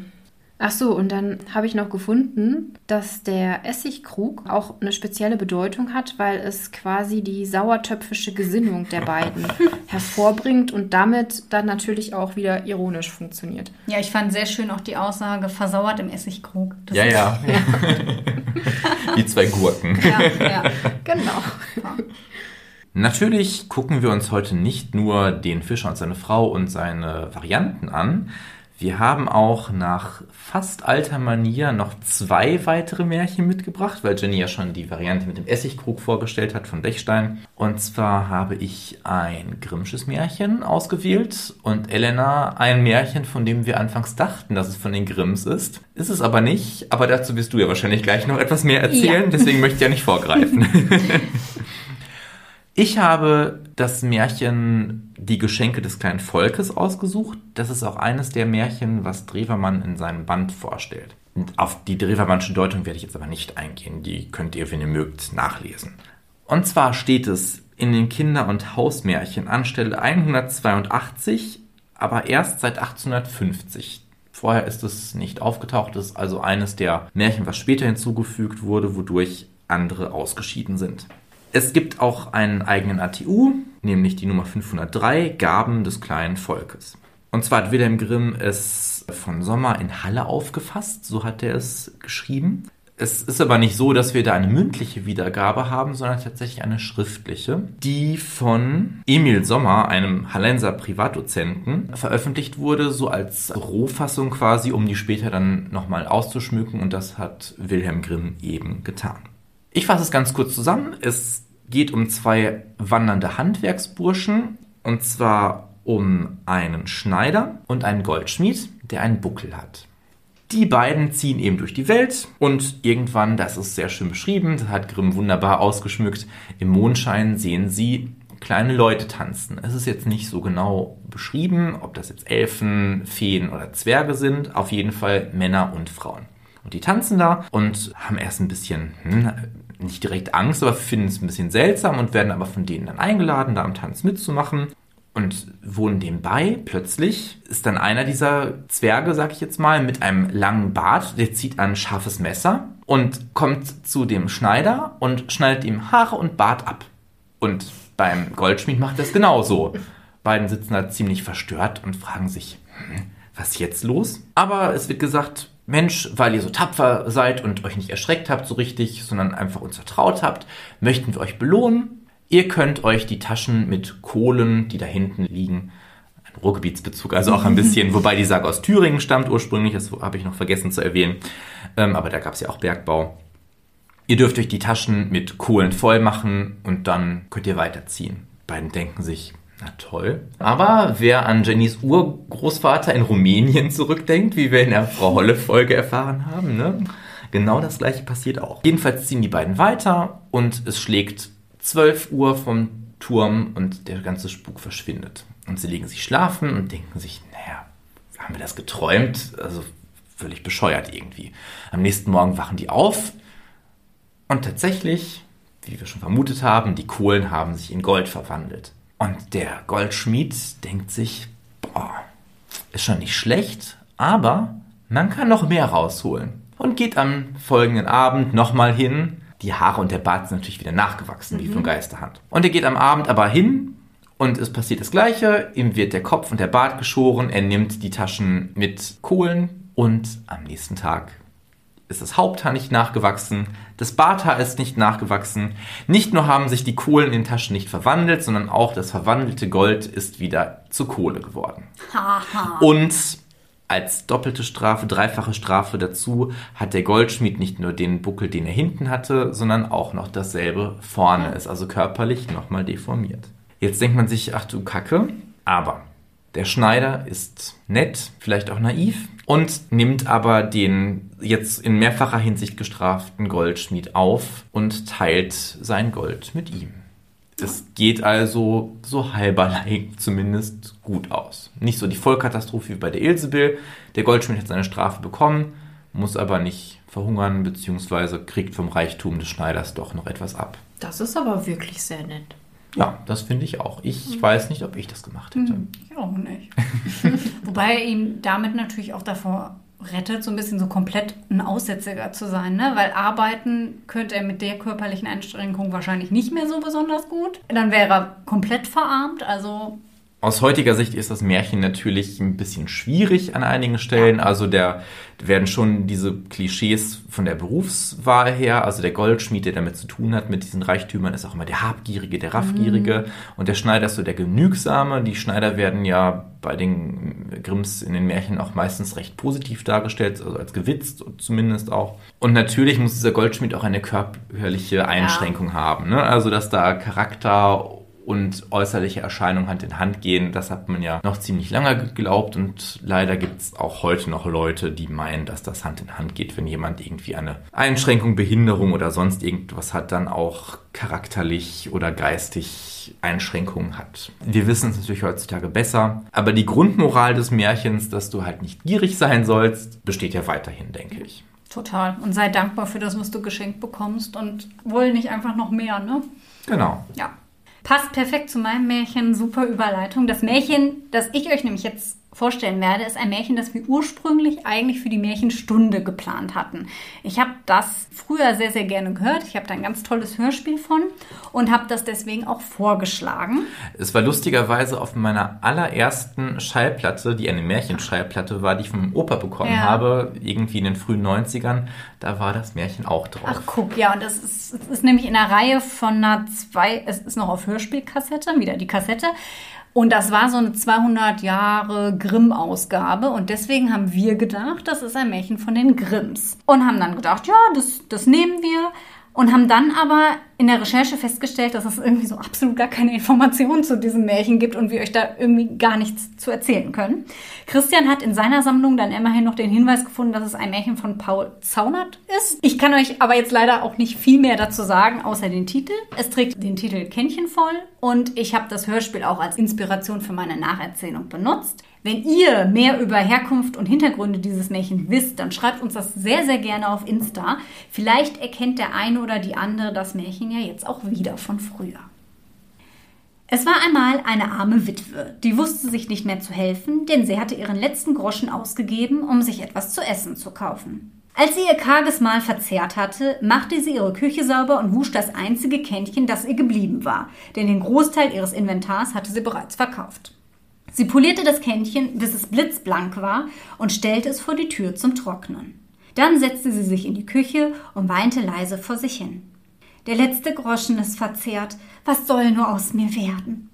Ach so, und dann habe ich noch gefunden, dass der Essigkrug auch eine spezielle Bedeutung hat, weil es quasi die sauertöpfische Gesinnung der beiden hervorbringt und damit dann natürlich auch wieder ironisch funktioniert. Ja, ich fand sehr schön auch die Aussage versauert im Essigkrug. Das ja, ja. Wie zwei Gurken. Ja, ja. Genau. Natürlich gucken wir uns heute nicht nur den Fischer und seine Frau und seine Varianten an, wir haben auch nach fast alter Manier noch zwei weitere Märchen mitgebracht, weil Jenny ja schon die Variante mit dem Essigkrug vorgestellt hat von Dechstein. Und zwar habe ich ein Grimmsches Märchen ausgewählt und Elena ein Märchen, von dem wir anfangs dachten, dass es von den Grimms ist. Ist es aber nicht, aber dazu wirst du ja wahrscheinlich gleich noch etwas mehr erzählen, ja. deswegen möchte ich ja nicht vorgreifen. Ich habe das Märchen Die Geschenke des kleinen Volkes ausgesucht. Das ist auch eines der Märchen, was Drewermann in seinem Band vorstellt. Auf die Drewermannsche Deutung werde ich jetzt aber nicht eingehen. Die könnt ihr, wenn ihr mögt, nachlesen. Und zwar steht es in den Kinder- und Hausmärchen anstelle 182, aber erst seit 1850. Vorher ist es nicht aufgetaucht. Es ist also eines der Märchen, was später hinzugefügt wurde, wodurch andere ausgeschieden sind. Es gibt auch einen eigenen ATU, nämlich die Nummer 503, Gaben des kleinen Volkes. Und zwar hat Wilhelm Grimm es von Sommer in Halle aufgefasst, so hat er es geschrieben. Es ist aber nicht so, dass wir da eine mündliche Wiedergabe haben, sondern tatsächlich eine schriftliche, die von Emil Sommer, einem Hallenser Privatdozenten, veröffentlicht wurde, so als Rohfassung quasi, um die später dann nochmal auszuschmücken. Und das hat Wilhelm Grimm eben getan. Ich fasse es ganz kurz zusammen. Es geht um zwei wandernde Handwerksburschen und zwar um einen Schneider und einen Goldschmied, der einen Buckel hat. Die beiden ziehen eben durch die Welt und irgendwann, das ist sehr schön beschrieben, das hat Grimm wunderbar ausgeschmückt, im Mondschein sehen sie kleine Leute tanzen. Es ist jetzt nicht so genau beschrieben, ob das jetzt Elfen, Feen oder Zwerge sind, auf jeden Fall Männer und Frauen. Und die tanzen da und haben erst ein bisschen, hm, nicht direkt Angst, aber finden es ein bisschen seltsam und werden aber von denen dann eingeladen, da am Tanz mitzumachen und wohnen dem bei. Plötzlich ist dann einer dieser Zwerge, sag ich jetzt mal, mit einem langen Bart, der zieht ein scharfes Messer und kommt zu dem Schneider und schneidet ihm Haare und Bart ab. Und beim Goldschmied macht das genauso. Beiden sitzen da ziemlich verstört und fragen sich, hm, was ist jetzt los? Aber es wird gesagt, Mensch, weil ihr so tapfer seid und euch nicht erschreckt habt so richtig, sondern einfach uns vertraut habt, möchten wir euch belohnen. Ihr könnt euch die Taschen mit Kohlen, die da hinten liegen, ein Ruhrgebietsbezug, also auch ein bisschen, wobei die Sage aus Thüringen stammt ursprünglich, das habe ich noch vergessen zu erwähnen, ähm, aber da gab es ja auch Bergbau. Ihr dürft euch die Taschen mit Kohlen voll machen und dann könnt ihr weiterziehen. Beiden denken sich, na toll. Aber wer an Jennys Urgroßvater in Rumänien zurückdenkt, wie wir in der Frau Holle-Folge erfahren haben, ne? genau das gleiche passiert auch. Jedenfalls ziehen die beiden weiter und es schlägt 12 Uhr vom Turm und der ganze Spuk verschwindet. Und sie legen sich schlafen und denken sich, naja, haben wir das geträumt? Also völlig bescheuert irgendwie. Am nächsten Morgen wachen die auf und tatsächlich, wie wir schon vermutet haben, die Kohlen haben sich in Gold verwandelt. Und der Goldschmied denkt sich, boah, ist schon nicht schlecht, aber man kann noch mehr rausholen. Und geht am folgenden Abend nochmal hin. Die Haare und der Bart sind natürlich wieder nachgewachsen, mhm. wie von Geisterhand. Und er geht am Abend aber hin und es passiert das Gleiche. Ihm wird der Kopf und der Bart geschoren. Er nimmt die Taschen mit Kohlen und am nächsten Tag ist das Haupthaar nicht nachgewachsen, das Barthaar ist nicht nachgewachsen. Nicht nur haben sich die Kohlen in den Taschen nicht verwandelt, sondern auch das verwandelte Gold ist wieder zu Kohle geworden. Und als doppelte Strafe, dreifache Strafe dazu hat der Goldschmied nicht nur den Buckel, den er hinten hatte, sondern auch noch dasselbe vorne, ist also körperlich nochmal deformiert. Jetzt denkt man sich, ach du Kacke, aber der Schneider ist nett, vielleicht auch naiv und nimmt aber den jetzt in mehrfacher Hinsicht gestraften Goldschmied auf und teilt sein Gold mit ihm. Es geht also so halberlei zumindest gut aus. Nicht so die Vollkatastrophe wie bei der Ilsebill. Der Goldschmied hat seine Strafe bekommen, muss aber nicht verhungern bzw. kriegt vom Reichtum des Schneiders doch noch etwas ab. Das ist aber wirklich sehr nett. Ja, das finde ich auch. Ich mhm. weiß nicht, ob ich das gemacht hätte. Ich auch nicht. Wobei er ihm damit natürlich auch davor rettet, so ein bisschen so komplett ein Aussätziger zu sein, ne? Weil arbeiten könnte er mit der körperlichen Einschränkung wahrscheinlich nicht mehr so besonders gut. Dann wäre er komplett verarmt, also aus heutiger Sicht ist das Märchen natürlich ein bisschen schwierig an einigen Stellen. Also der werden schon diese Klischees von der Berufswahl her, also der Goldschmied, der damit zu tun hat, mit diesen Reichtümern, ist auch immer der Habgierige, der Raffgierige mhm. und der Schneider ist so der Genügsame. Die Schneider werden ja bei den Grimms in den Märchen auch meistens recht positiv dargestellt, also als gewitzt zumindest auch. Und natürlich muss dieser Goldschmied auch eine körperliche Einschränkung ja. haben. Ne? Also dass da Charakter und äußerliche Erscheinungen Hand in Hand gehen. Das hat man ja noch ziemlich lange geglaubt und leider gibt es auch heute noch Leute, die meinen, dass das Hand in Hand geht, wenn jemand irgendwie eine Einschränkung, Behinderung oder sonst irgendwas hat, dann auch charakterlich oder geistig Einschränkungen hat. Wir wissen es natürlich heutzutage besser, aber die Grundmoral des Märchens, dass du halt nicht gierig sein sollst, besteht ja weiterhin, denke ich. Total. Und sei dankbar für das, was du geschenkt bekommst und wohl nicht einfach noch mehr, ne? Genau. Ja. Passt perfekt zu meinem Märchen, super Überleitung. Das Märchen, das ich euch nämlich jetzt vorstellen werde, ist ein Märchen, das wir ursprünglich eigentlich für die Märchenstunde geplant hatten. Ich habe das früher sehr, sehr gerne gehört. Ich habe da ein ganz tolles Hörspiel von und habe das deswegen auch vorgeschlagen. Es war lustigerweise auf meiner allerersten Schallplatte, die eine Märchenschallplatte war, die ich vom Opa bekommen ja. habe, irgendwie in den frühen 90ern. Da war das Märchen auch drauf. Ach, guck, ja, und das ist, das ist nämlich in der Reihe von einer zwei, es ist noch auf Hörspielkassette, wieder die Kassette. Und das war so eine 200 Jahre Grimm-Ausgabe. Und deswegen haben wir gedacht, das ist ein Märchen von den Grimms. Und haben dann gedacht, ja, das, das nehmen wir und haben dann aber in der Recherche festgestellt, dass es irgendwie so absolut gar keine Informationen zu diesem Märchen gibt und wir euch da irgendwie gar nichts zu erzählen können. Christian hat in seiner Sammlung dann immerhin noch den Hinweis gefunden, dass es ein Märchen von Paul Zaunert ist. Ich kann euch aber jetzt leider auch nicht viel mehr dazu sagen, außer den Titel. Es trägt den Titel Kännchen voll und ich habe das Hörspiel auch als Inspiration für meine Nacherzählung benutzt. Wenn ihr mehr über Herkunft und Hintergründe dieses Märchen wisst, dann schreibt uns das sehr, sehr gerne auf Insta. Vielleicht erkennt der eine oder die andere das Märchen ja jetzt auch wieder von früher. Es war einmal eine arme Witwe, die wusste sich nicht mehr zu helfen, denn sie hatte ihren letzten Groschen ausgegeben, um sich etwas zu essen zu kaufen. Als sie ihr karges Mahl verzehrt hatte, machte sie ihre Küche sauber und wusch das einzige Kännchen, das ihr geblieben war, denn den Großteil ihres Inventars hatte sie bereits verkauft. Sie polierte das Kännchen, bis es blitzblank war, und stellte es vor die Tür zum Trocknen. Dann setzte sie sich in die Küche und weinte leise vor sich hin. Der letzte Groschen ist verzehrt, was soll nur aus mir werden?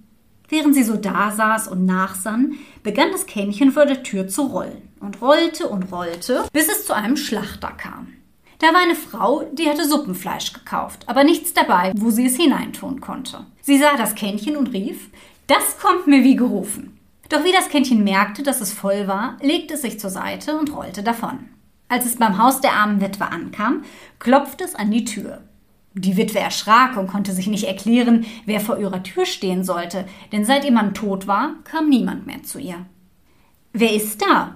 Während sie so dasaß und nachsann, begann das Kännchen vor der Tür zu rollen und rollte und rollte, bis es zu einem Schlachter kam. Da war eine Frau, die hatte Suppenfleisch gekauft, aber nichts dabei, wo sie es hineintun konnte. Sie sah das Kännchen und rief, das kommt mir wie gerufen. Doch wie das Kännchen merkte, dass es voll war, legte es sich zur Seite und rollte davon. Als es beim Haus der armen Witwe ankam, klopfte es an die Tür. Die Witwe erschrak und konnte sich nicht erklären, wer vor ihrer Tür stehen sollte, denn seit ihr Mann tot war, kam niemand mehr zu ihr. Wer ist da?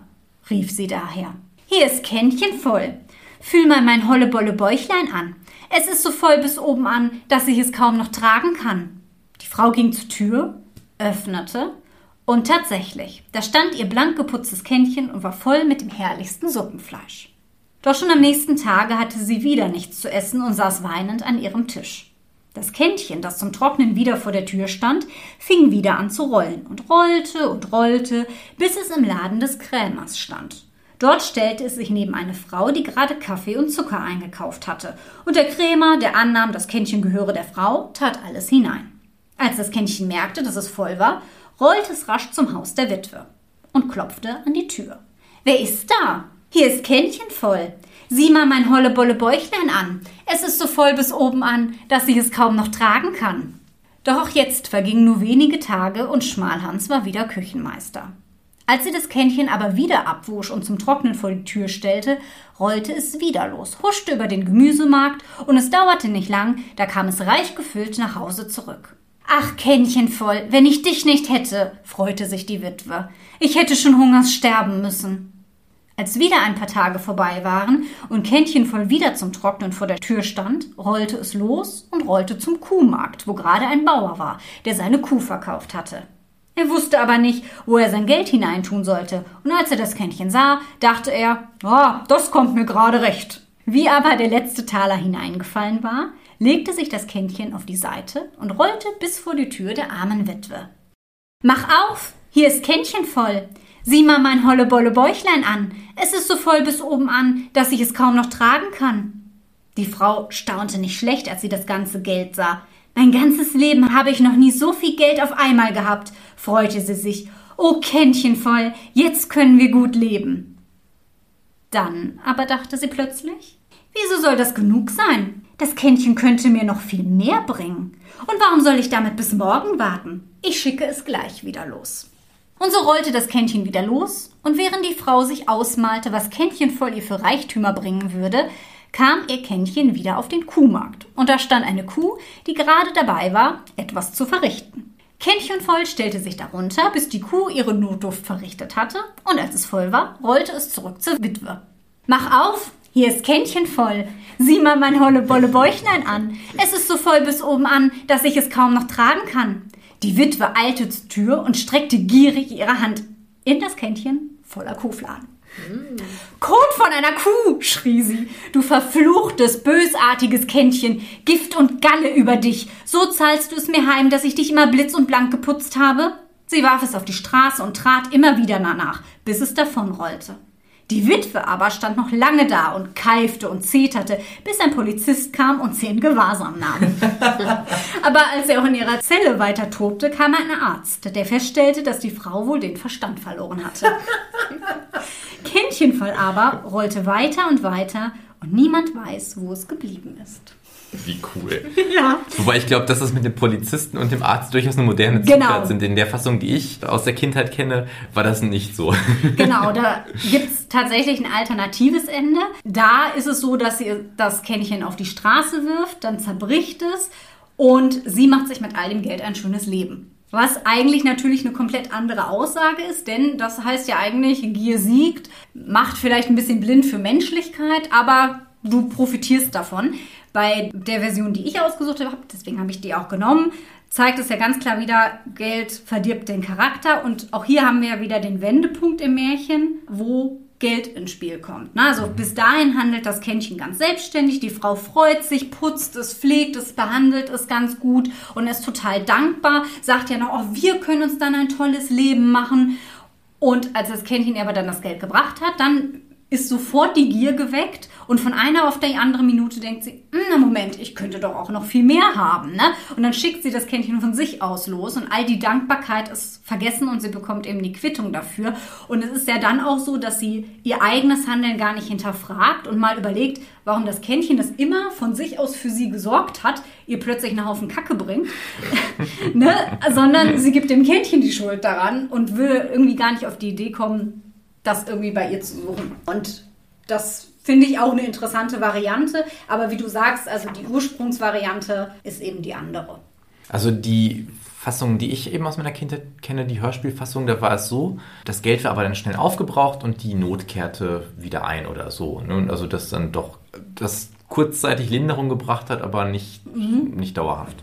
rief sie daher. Hier ist Kännchen voll. Fühl mal mein hollebolle Bäuchlein an. Es ist so voll bis oben an, dass ich es kaum noch tragen kann. Die Frau ging zur Tür, öffnete und tatsächlich, da stand ihr blank geputztes Kännchen und war voll mit dem herrlichsten Suppenfleisch. Doch schon am nächsten Tage hatte sie wieder nichts zu essen und saß weinend an ihrem Tisch. Das Kännchen, das zum Trocknen wieder vor der Tür stand, fing wieder an zu rollen und rollte und rollte, bis es im Laden des Krämers stand. Dort stellte es sich neben eine Frau, die gerade Kaffee und Zucker eingekauft hatte, und der Krämer, der annahm, das Kännchen gehöre der Frau, tat alles hinein. Als das Kännchen merkte, dass es voll war, rollte es rasch zum Haus der Witwe und klopfte an die Tür. Wer ist da? Hier ist Kännchen voll. Sieh mal mein hollebolle Bäuchlein an. Es ist so voll bis oben an, dass ich es kaum noch tragen kann. Doch auch jetzt vergingen nur wenige Tage und Schmalhans war wieder Küchenmeister. Als sie das Kännchen aber wieder abwusch und zum Trocknen vor die Tür stellte, rollte es wieder los, huschte über den Gemüsemarkt und es dauerte nicht lang, da kam es reich gefüllt nach Hause zurück. Ach, Kännchen voll, wenn ich dich nicht hätte, freute sich die Witwe. Ich hätte schon Hungers sterben müssen. Als wieder ein paar Tage vorbei waren und Kännchen voll wieder zum Trocknen vor der Tür stand, rollte es los und rollte zum Kuhmarkt, wo gerade ein Bauer war, der seine Kuh verkauft hatte. Er wusste aber nicht, wo er sein Geld hineintun sollte, und als er das Kännchen sah, dachte er, ah, das kommt mir gerade recht. Wie aber der letzte Taler hineingefallen war, legte sich das Kännchen auf die Seite und rollte bis vor die Tür der armen Witwe. Mach auf, hier ist Kännchen voll. Sieh mal mein hollebolle Bäuchlein an. Es ist so voll bis oben an, dass ich es kaum noch tragen kann. Die Frau staunte nicht schlecht, als sie das ganze Geld sah. Mein ganzes Leben habe ich noch nie so viel Geld auf einmal gehabt, freute sie sich. Oh, Kännchen voll, jetzt können wir gut leben. Dann aber dachte sie plötzlich, wieso soll das genug sein? Das Kännchen könnte mir noch viel mehr bringen. Und warum soll ich damit bis morgen warten? Ich schicke es gleich wieder los. Und so rollte das Kännchen wieder los, und während die Frau sich ausmalte, was Kännchen voll ihr für Reichtümer bringen würde, kam ihr Kännchen wieder auf den Kuhmarkt. Und da stand eine Kuh, die gerade dabei war, etwas zu verrichten. Kännchen voll stellte sich darunter, bis die Kuh ihre Notduft verrichtet hatte, und als es voll war, rollte es zurück zur Witwe. Mach auf, hier ist Kännchen voll. Sieh mal mein holle Bolle Bäuchlein an. Es ist so voll bis oben an, dass ich es kaum noch tragen kann. Die Witwe eilte zur Tür und streckte gierig ihre Hand in das Kännchen voller Kuhfladen. Kot von einer Kuh, schrie sie. Du verfluchtes, bösartiges Kännchen. Gift und Galle über dich. So zahlst du es mir heim, dass ich dich immer blitz und blank geputzt habe? Sie warf es auf die Straße und trat immer wieder danach, bis es davonrollte. Die Witwe aber stand noch lange da und keifte und zeterte, bis ein Polizist kam und sie in Gewahrsam nahm. aber als er auch in ihrer Zelle weiter tobte, kam ein Arzt, der feststellte, dass die Frau wohl den Verstand verloren hatte. Kännchenfall aber rollte weiter und weiter und niemand weiß, wo es geblieben ist. Wie cool. Ja. Wobei ich glaube, dass das mit dem Polizisten und dem Arzt durchaus eine moderne Genau. Zutat sind. In der Fassung, die ich aus der Kindheit kenne, war das nicht so. Genau, da gibt's tatsächlich ein alternatives Ende. Da ist es so, dass sie das Kännchen auf die Straße wirft, dann zerbricht es und sie macht sich mit all dem Geld ein schönes Leben. Was eigentlich natürlich eine komplett andere Aussage ist, denn das heißt ja eigentlich, Gier siegt, macht vielleicht ein bisschen blind für Menschlichkeit, aber du profitierst davon. Bei der Version, die ich ausgesucht habe, deswegen habe ich die auch genommen, zeigt es ja ganz klar wieder, Geld verdirbt den Charakter. Und auch hier haben wir ja wieder den Wendepunkt im Märchen, wo Geld ins Spiel kommt. Na, Also bis dahin handelt das Kännchen ganz selbstständig. Die Frau freut sich, putzt es, pflegt es, behandelt es ganz gut und ist total dankbar. Sagt ja noch, oh, wir können uns dann ein tolles Leben machen. Und als das Kännchen aber dann das Geld gebracht hat, dann ist sofort die Gier geweckt und von einer auf die andere Minute denkt sie, "Hm, na Moment, ich könnte doch auch noch viel mehr haben, ne? Und dann schickt sie das Kännchen von sich aus los und all die Dankbarkeit ist vergessen und sie bekommt eben die Quittung dafür. Und es ist ja dann auch so, dass sie ihr eigenes Handeln gar nicht hinterfragt und mal überlegt, warum das Kännchen, das immer von sich aus für sie gesorgt hat, ihr plötzlich einen Haufen Kacke bringt, ne? sondern sie gibt dem Kännchen die Schuld daran und will irgendwie gar nicht auf die Idee kommen, das irgendwie bei ihr zu suchen. Und das finde ich auch eine interessante Variante. Aber wie du sagst, also die Ursprungsvariante ist eben die andere. Also die Fassung, die ich eben aus meiner Kindheit kenne, die Hörspielfassung, da war es so, das Geld war aber dann schnell aufgebraucht und die Not kehrte wieder ein oder so. Ne? Und Also das dann doch, das kurzzeitig Linderung gebracht hat, aber nicht, nicht dauerhaft.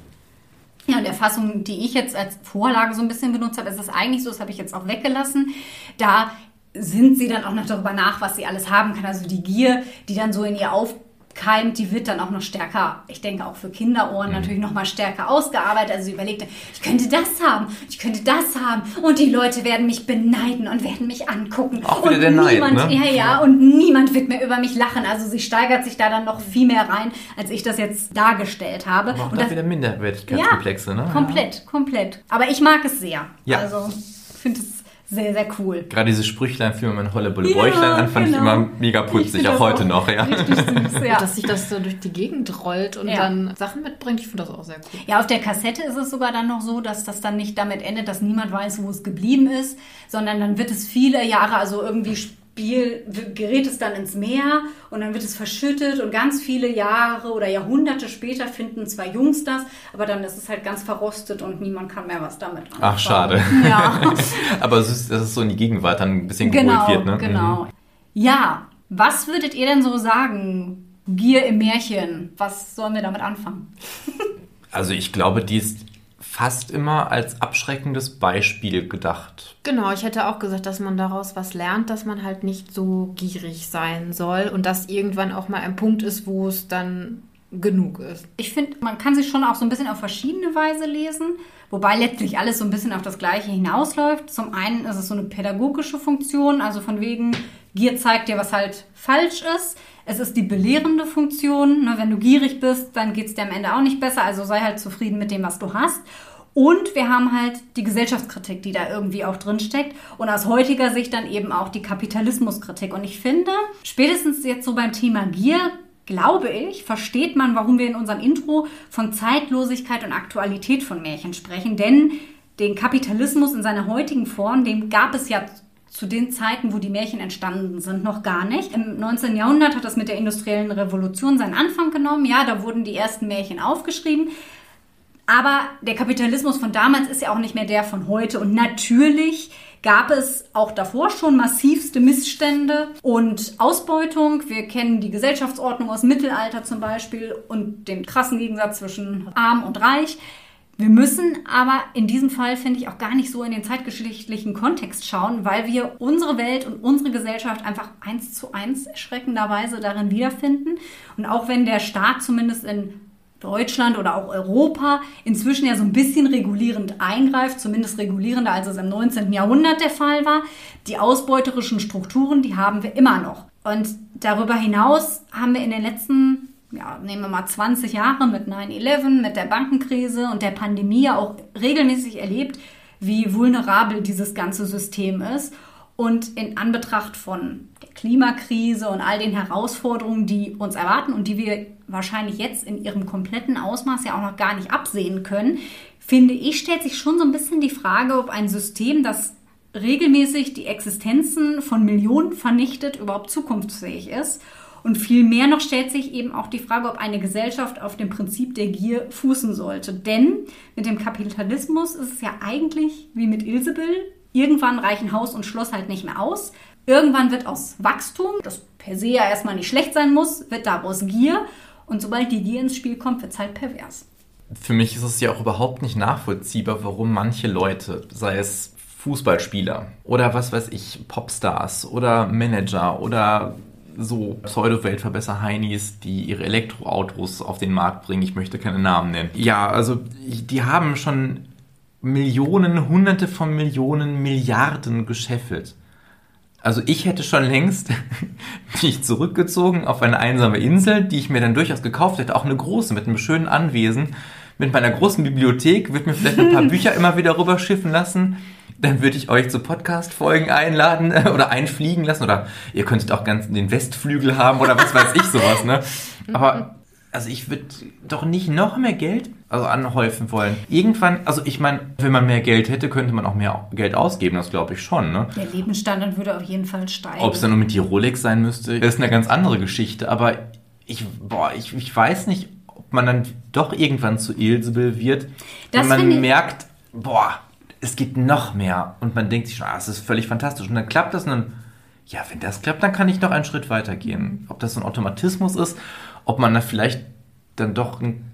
Ja, in der Fassung, die ich jetzt als Vorlage so ein bisschen benutzt habe, ist es eigentlich so, das habe ich jetzt auch weggelassen. Da sind sie dann auch noch darüber nach, was sie alles haben kann. Also die Gier, die dann so in ihr aufkeimt, die wird dann auch noch stärker, ich denke auch für Kinderohren natürlich noch mal stärker ausgearbeitet. Also sie überlegte, ich könnte das haben, ich könnte das haben und die Leute werden mich beneiden und werden mich angucken. Auch und der Neid, niemand, ne? Ja, ja, und niemand wird mehr über mich lachen. Also sie steigert sich da dann noch viel mehr rein, als ich das jetzt dargestellt habe. Aber auch und da das, wieder Minderwertigkeitskomplexe, ne? Komplett, komplett. Aber ich mag es sehr. Ja. Also, ich finde es sehr, sehr cool. Gerade dieses Sprüchlein für mein Holle Bulle Ja, Bäuchlein an fand ich genau. immer mega Ich putzig, auch heute auch noch, ja. Richtig süß, ja. Dass sich das so durch die Gegend rollt und Ja. dann Sachen mitbringt, ich finde das auch sehr cool. Ja, auf der Kassette ist es sogar dann noch so, dass das dann nicht damit endet, dass niemand weiß, wo es geblieben ist, sondern dann wird es viele Jahre, also irgendwie Spiel, gerät es dann ins Meer und dann wird es verschüttet und ganz viele Jahre oder Jahrhunderte später finden zwei Jungs das, aber dann ist es halt ganz verrostet und niemand kann mehr was damit anfangen. Ach, schade. Ja. Aber es ist, dass es so in die Gegenwart dann ein bisschen Genau, geholt wird, ne? genau. Mhm. Ja, was würdet ihr denn so sagen? Gier im Märchen. Was sollen wir damit anfangen? Also ich glaube, die ist fast immer als abschreckendes Beispiel gedacht. Genau, ich hätte auch gesagt, dass man daraus was lernt, dass man halt nicht so gierig sein soll und dass irgendwann auch mal ein Punkt ist, wo es dann genug ist. Ich finde, man kann sich schon auch so ein bisschen auf verschiedene Weise lesen, wobei letztlich alles so ein bisschen auf das Gleiche hinausläuft. Zum einen ist es so eine pädagogische Funktion, also von wegen, Gier zeigt dir, was halt falsch ist. Es ist die belehrende Funktion. Ne? Wenn du gierig bist, dann geht es dir am Ende auch nicht besser. Also sei halt zufrieden mit dem, was du hast. Und wir haben halt die Gesellschaftskritik, die da irgendwie auch drin steckt. Und aus heutiger Sicht dann eben auch die Kapitalismuskritik. Und ich finde, spätestens jetzt so beim Thema Gier, glaube ich, versteht man, warum wir in unserem Intro von Zeitlosigkeit und Aktualität von Märchen sprechen. Denn den Kapitalismus in seiner heutigen Form, dem gab es ja zu den Zeiten, wo die Märchen entstanden sind, noch gar nicht. Im 19. Jahrhundert hat das mit der industriellen Revolution seinen Anfang genommen. Ja, da wurden die ersten Märchen aufgeschrieben. Aber der Kapitalismus von damals ist ja auch nicht mehr der von heute. Und natürlich gab es auch davor schon massivste Missstände und Ausbeutung. Wir kennen die Gesellschaftsordnung aus Mittelalter zum Beispiel und den krassen Gegensatz zwischen arm und reich. Wir müssen aber in diesem Fall, finde ich, auch gar nicht so in den zeitgeschichtlichen Kontext schauen, weil wir unsere Welt und unsere Gesellschaft einfach eins zu eins erschreckenderweise darin wiederfinden. Und auch wenn der Staat zumindest in Deutschland oder auch Europa inzwischen ja so ein bisschen regulierend eingreift, zumindest regulierender als es im 19. Jahrhundert der Fall war, die ausbeuterischen Strukturen, die haben wir immer noch. Und darüber hinaus haben wir in den letzten ja, nehmen wir mal 20 Jahre mit 9-11, mit der Bankenkrise und der Pandemie auch regelmäßig erlebt, wie vulnerabel dieses ganze System ist. Und in Anbetracht von der Klimakrise und all den Herausforderungen, die uns erwarten und die wir wahrscheinlich jetzt in ihrem kompletten Ausmaß ja auch noch gar nicht absehen können, finde ich, stellt sich schon so ein bisschen die Frage, ob ein System, das regelmäßig die Existenzen von Millionen vernichtet, überhaupt zukunftsfähig ist und vielmehr noch stellt sich eben auch die Frage, ob eine Gesellschaft auf dem Prinzip der Gier fußen sollte. Denn mit dem Kapitalismus ist es ja eigentlich wie mit Ilsebill. Irgendwann reichen Haus und Schloss halt nicht mehr aus. Irgendwann wird aus Wachstum, das per se ja erstmal nicht schlecht sein muss, wird daraus Gier. Und sobald die Gier ins Spiel kommt, wird es halt pervers. Für mich ist es ja auch überhaupt nicht nachvollziehbar, warum manche Leute, sei es Fußballspieler oder was weiß ich, Popstars oder Manager oder so Pseudo-Weltverbesser-Heinis, die ihre Elektroautos auf den Markt bringen. Ich möchte keine Namen nennen. Ja, also die haben schon Millionen, Hunderte von Millionen, Milliarden gescheffelt. Also ich hätte schon längst mich zurückgezogen auf eine einsame Insel, die ich mir dann durchaus gekauft hätte, auch eine große mit einem schönen Anwesen, mit meiner großen Bibliothek, würde mir vielleicht ein paar Bücher immer wieder rüberschiffen lassen dann würde ich euch zu Podcast-Folgen einladen äh, oder einfliegen lassen. Oder ihr könntet auch ganz den Westflügel haben oder was weiß ich sowas, ne? Aber also ich würde doch nicht noch mehr Geld also anhäufen wollen. Irgendwann, also ich meine, wenn man mehr Geld hätte, könnte man auch mehr Geld ausgeben, das glaube ich schon. Ne? Der Lebensstandard würde auf jeden Fall steigen. Ob es dann nur mit die Rolex sein müsste, ist eine ganz andere Geschichte. Aber ich, boah, ich, ich weiß nicht, ob man dann doch irgendwann zu Ilsebill wird, das wenn man merkt, boah, es geht noch mehr. Und man denkt sich schon, ah, es ist völlig fantastisch. Und dann klappt das und dann, ja, wenn das klappt, dann kann ich noch einen Schritt weiter gehen. Ob das so ein Automatismus ist, ob man da vielleicht dann doch einen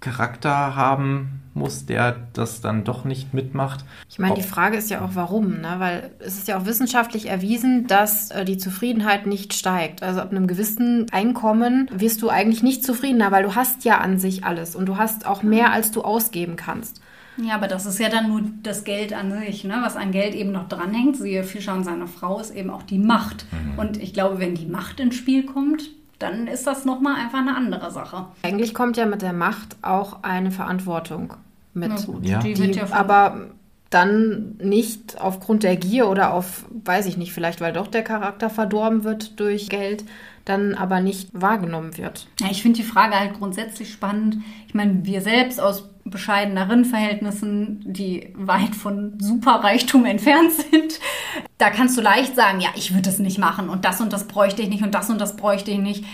Charakter haben muss, der das dann doch nicht mitmacht. Ich meine, die Frage ist ja auch, warum, ne? weil es ist ja auch wissenschaftlich erwiesen, dass äh, die Zufriedenheit nicht steigt. Also ab einem gewissen Einkommen wirst du eigentlich nicht zufriedener, weil du hast ja an sich alles und du hast auch mehr, als du ausgeben kannst. Ja, aber das ist ja dann nur das Geld an sich, ne? was an Geld eben noch dranhängt. Siehe Fischer und seine Frau ist eben auch die Macht. Mhm. Und ich glaube, wenn die Macht ins Spiel kommt, dann ist das nochmal einfach eine andere Sache. Eigentlich kommt ja mit der Macht auch eine Verantwortung mit. Na gut, ja. Die, die ja aber dann nicht aufgrund der Gier oder auf, weiß ich nicht, vielleicht weil doch der Charakter verdorben wird durch Geld, dann aber nicht wahrgenommen wird. Ja, ich finde die Frage halt grundsätzlich spannend. Ich meine, wir selbst aus bescheideneren Verhältnissen, die weit von Superreichtum entfernt sind, da kannst du leicht sagen, ja, ich würde es nicht machen und das und das bräuchte ich nicht und das und das bräuchte ich nicht.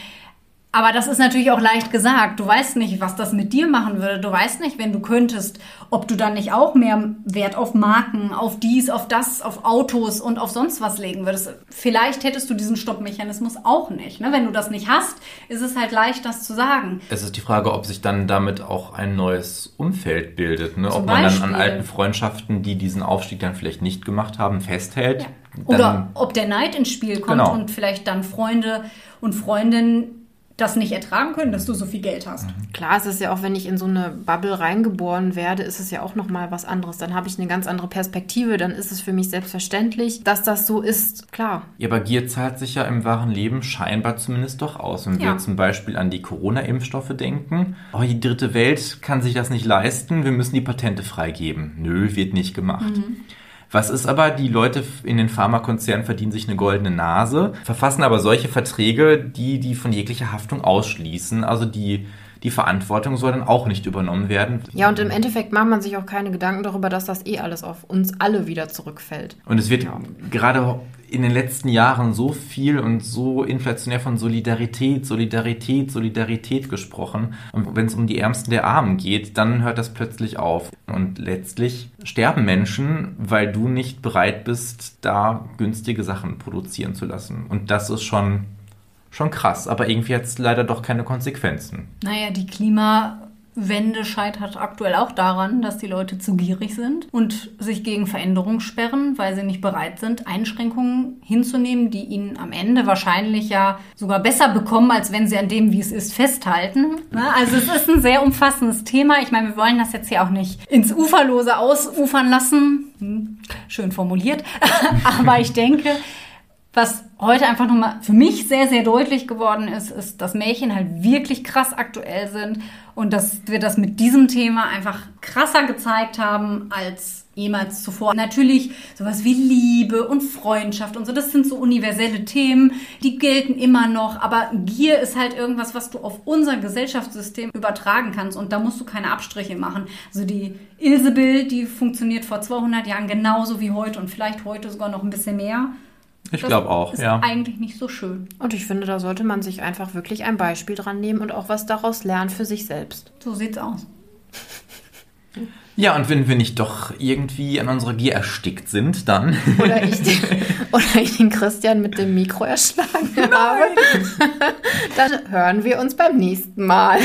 Aber das ist natürlich auch leicht gesagt. Du weißt nicht, was das mit dir machen würde. Du weißt nicht, wenn du könntest, ob du dann nicht auch mehr Wert auf Marken, auf dies, auf das, auf Autos und auf sonst was legen würdest. Vielleicht hättest du diesen Stoppmechanismus auch nicht. Ne? Wenn du das nicht hast, ist es halt leicht, das zu sagen. Es ist die Frage, ob sich dann damit auch ein neues Umfeld bildet. Ne? Ob man dann an alten Freundschaften, die diesen Aufstieg dann vielleicht nicht gemacht haben, festhält. Ja. Oder ob der Neid ins Spiel kommt genau. und vielleicht dann Freunde und Freundinnen das nicht ertragen können, dass du so viel Geld hast. Mhm. Klar, es ist ja auch, wenn ich in so eine Bubble reingeboren werde, ist es ja auch noch mal was anderes. Dann habe ich eine ganz andere Perspektive. Dann ist es für mich selbstverständlich, dass das so ist. Klar. Ja, aber Gier zahlt sich ja im wahren Leben scheinbar zumindest doch aus. Wenn ja. wir zum Beispiel an die Corona-Impfstoffe denken, oh, die dritte Welt kann sich das nicht leisten, wir müssen die Patente freigeben. Nö, wird nicht gemacht. Mhm. Was ist aber, die Leute in den Pharmakonzernen verdienen sich eine goldene Nase, verfassen aber solche Verträge, die die von jeglicher Haftung ausschließen. Also die die Verantwortung soll dann auch nicht übernommen werden. Ja, und im Endeffekt macht man sich auch keine Gedanken darüber, dass das eh alles auf uns alle wieder zurückfällt. Und es wird ja. gerade in den letzten Jahren so viel und so inflationär von Solidarität, Solidarität, Solidarität gesprochen. Und wenn es um die Ärmsten der Armen geht, dann hört das plötzlich auf. Und letztlich sterben Menschen, weil du nicht bereit bist, da günstige Sachen produzieren zu lassen. Und das ist schon schon krass, aber irgendwie hat es leider doch keine Konsequenzen. Naja, die Klimawende scheitert aktuell auch daran, dass die Leute zu gierig sind und sich gegen Veränderungen sperren, weil sie nicht bereit sind, Einschränkungen hinzunehmen, die ihnen am Ende wahrscheinlich ja sogar besser bekommen, als wenn sie an dem, wie es ist, festhalten. Also es ist ein sehr umfassendes Thema. Ich meine, wir wollen das jetzt hier auch nicht ins Uferlose ausufern lassen. Hm, schön formuliert. aber ich denke, was heute einfach nochmal für mich sehr, sehr deutlich geworden ist, ist, dass Märchen halt wirklich krass aktuell sind und dass wir das mit diesem Thema einfach krasser gezeigt haben als jemals zuvor. Natürlich sowas wie Liebe und Freundschaft und so, das sind so universelle Themen, die gelten immer noch, aber Gier ist halt irgendwas, was du auf unser Gesellschaftssystem übertragen kannst und da musst du keine Abstriche machen. Also die Ilsebill, die funktioniert vor 200 Jahren genauso wie heute und vielleicht heute sogar noch ein bisschen mehr. Ich glaube auch, ist ja. eigentlich nicht so schön. Und ich finde, da sollte man sich einfach wirklich ein Beispiel dran nehmen und auch was daraus lernen für sich selbst. So sieht's aus. Ja, und wenn wir nicht doch irgendwie an unserer Gier erstickt sind, dann. Oder ich den, oder ich den Christian mit dem Mikro erschlagen Nein. habe. Dann hören wir uns beim nächsten Mal.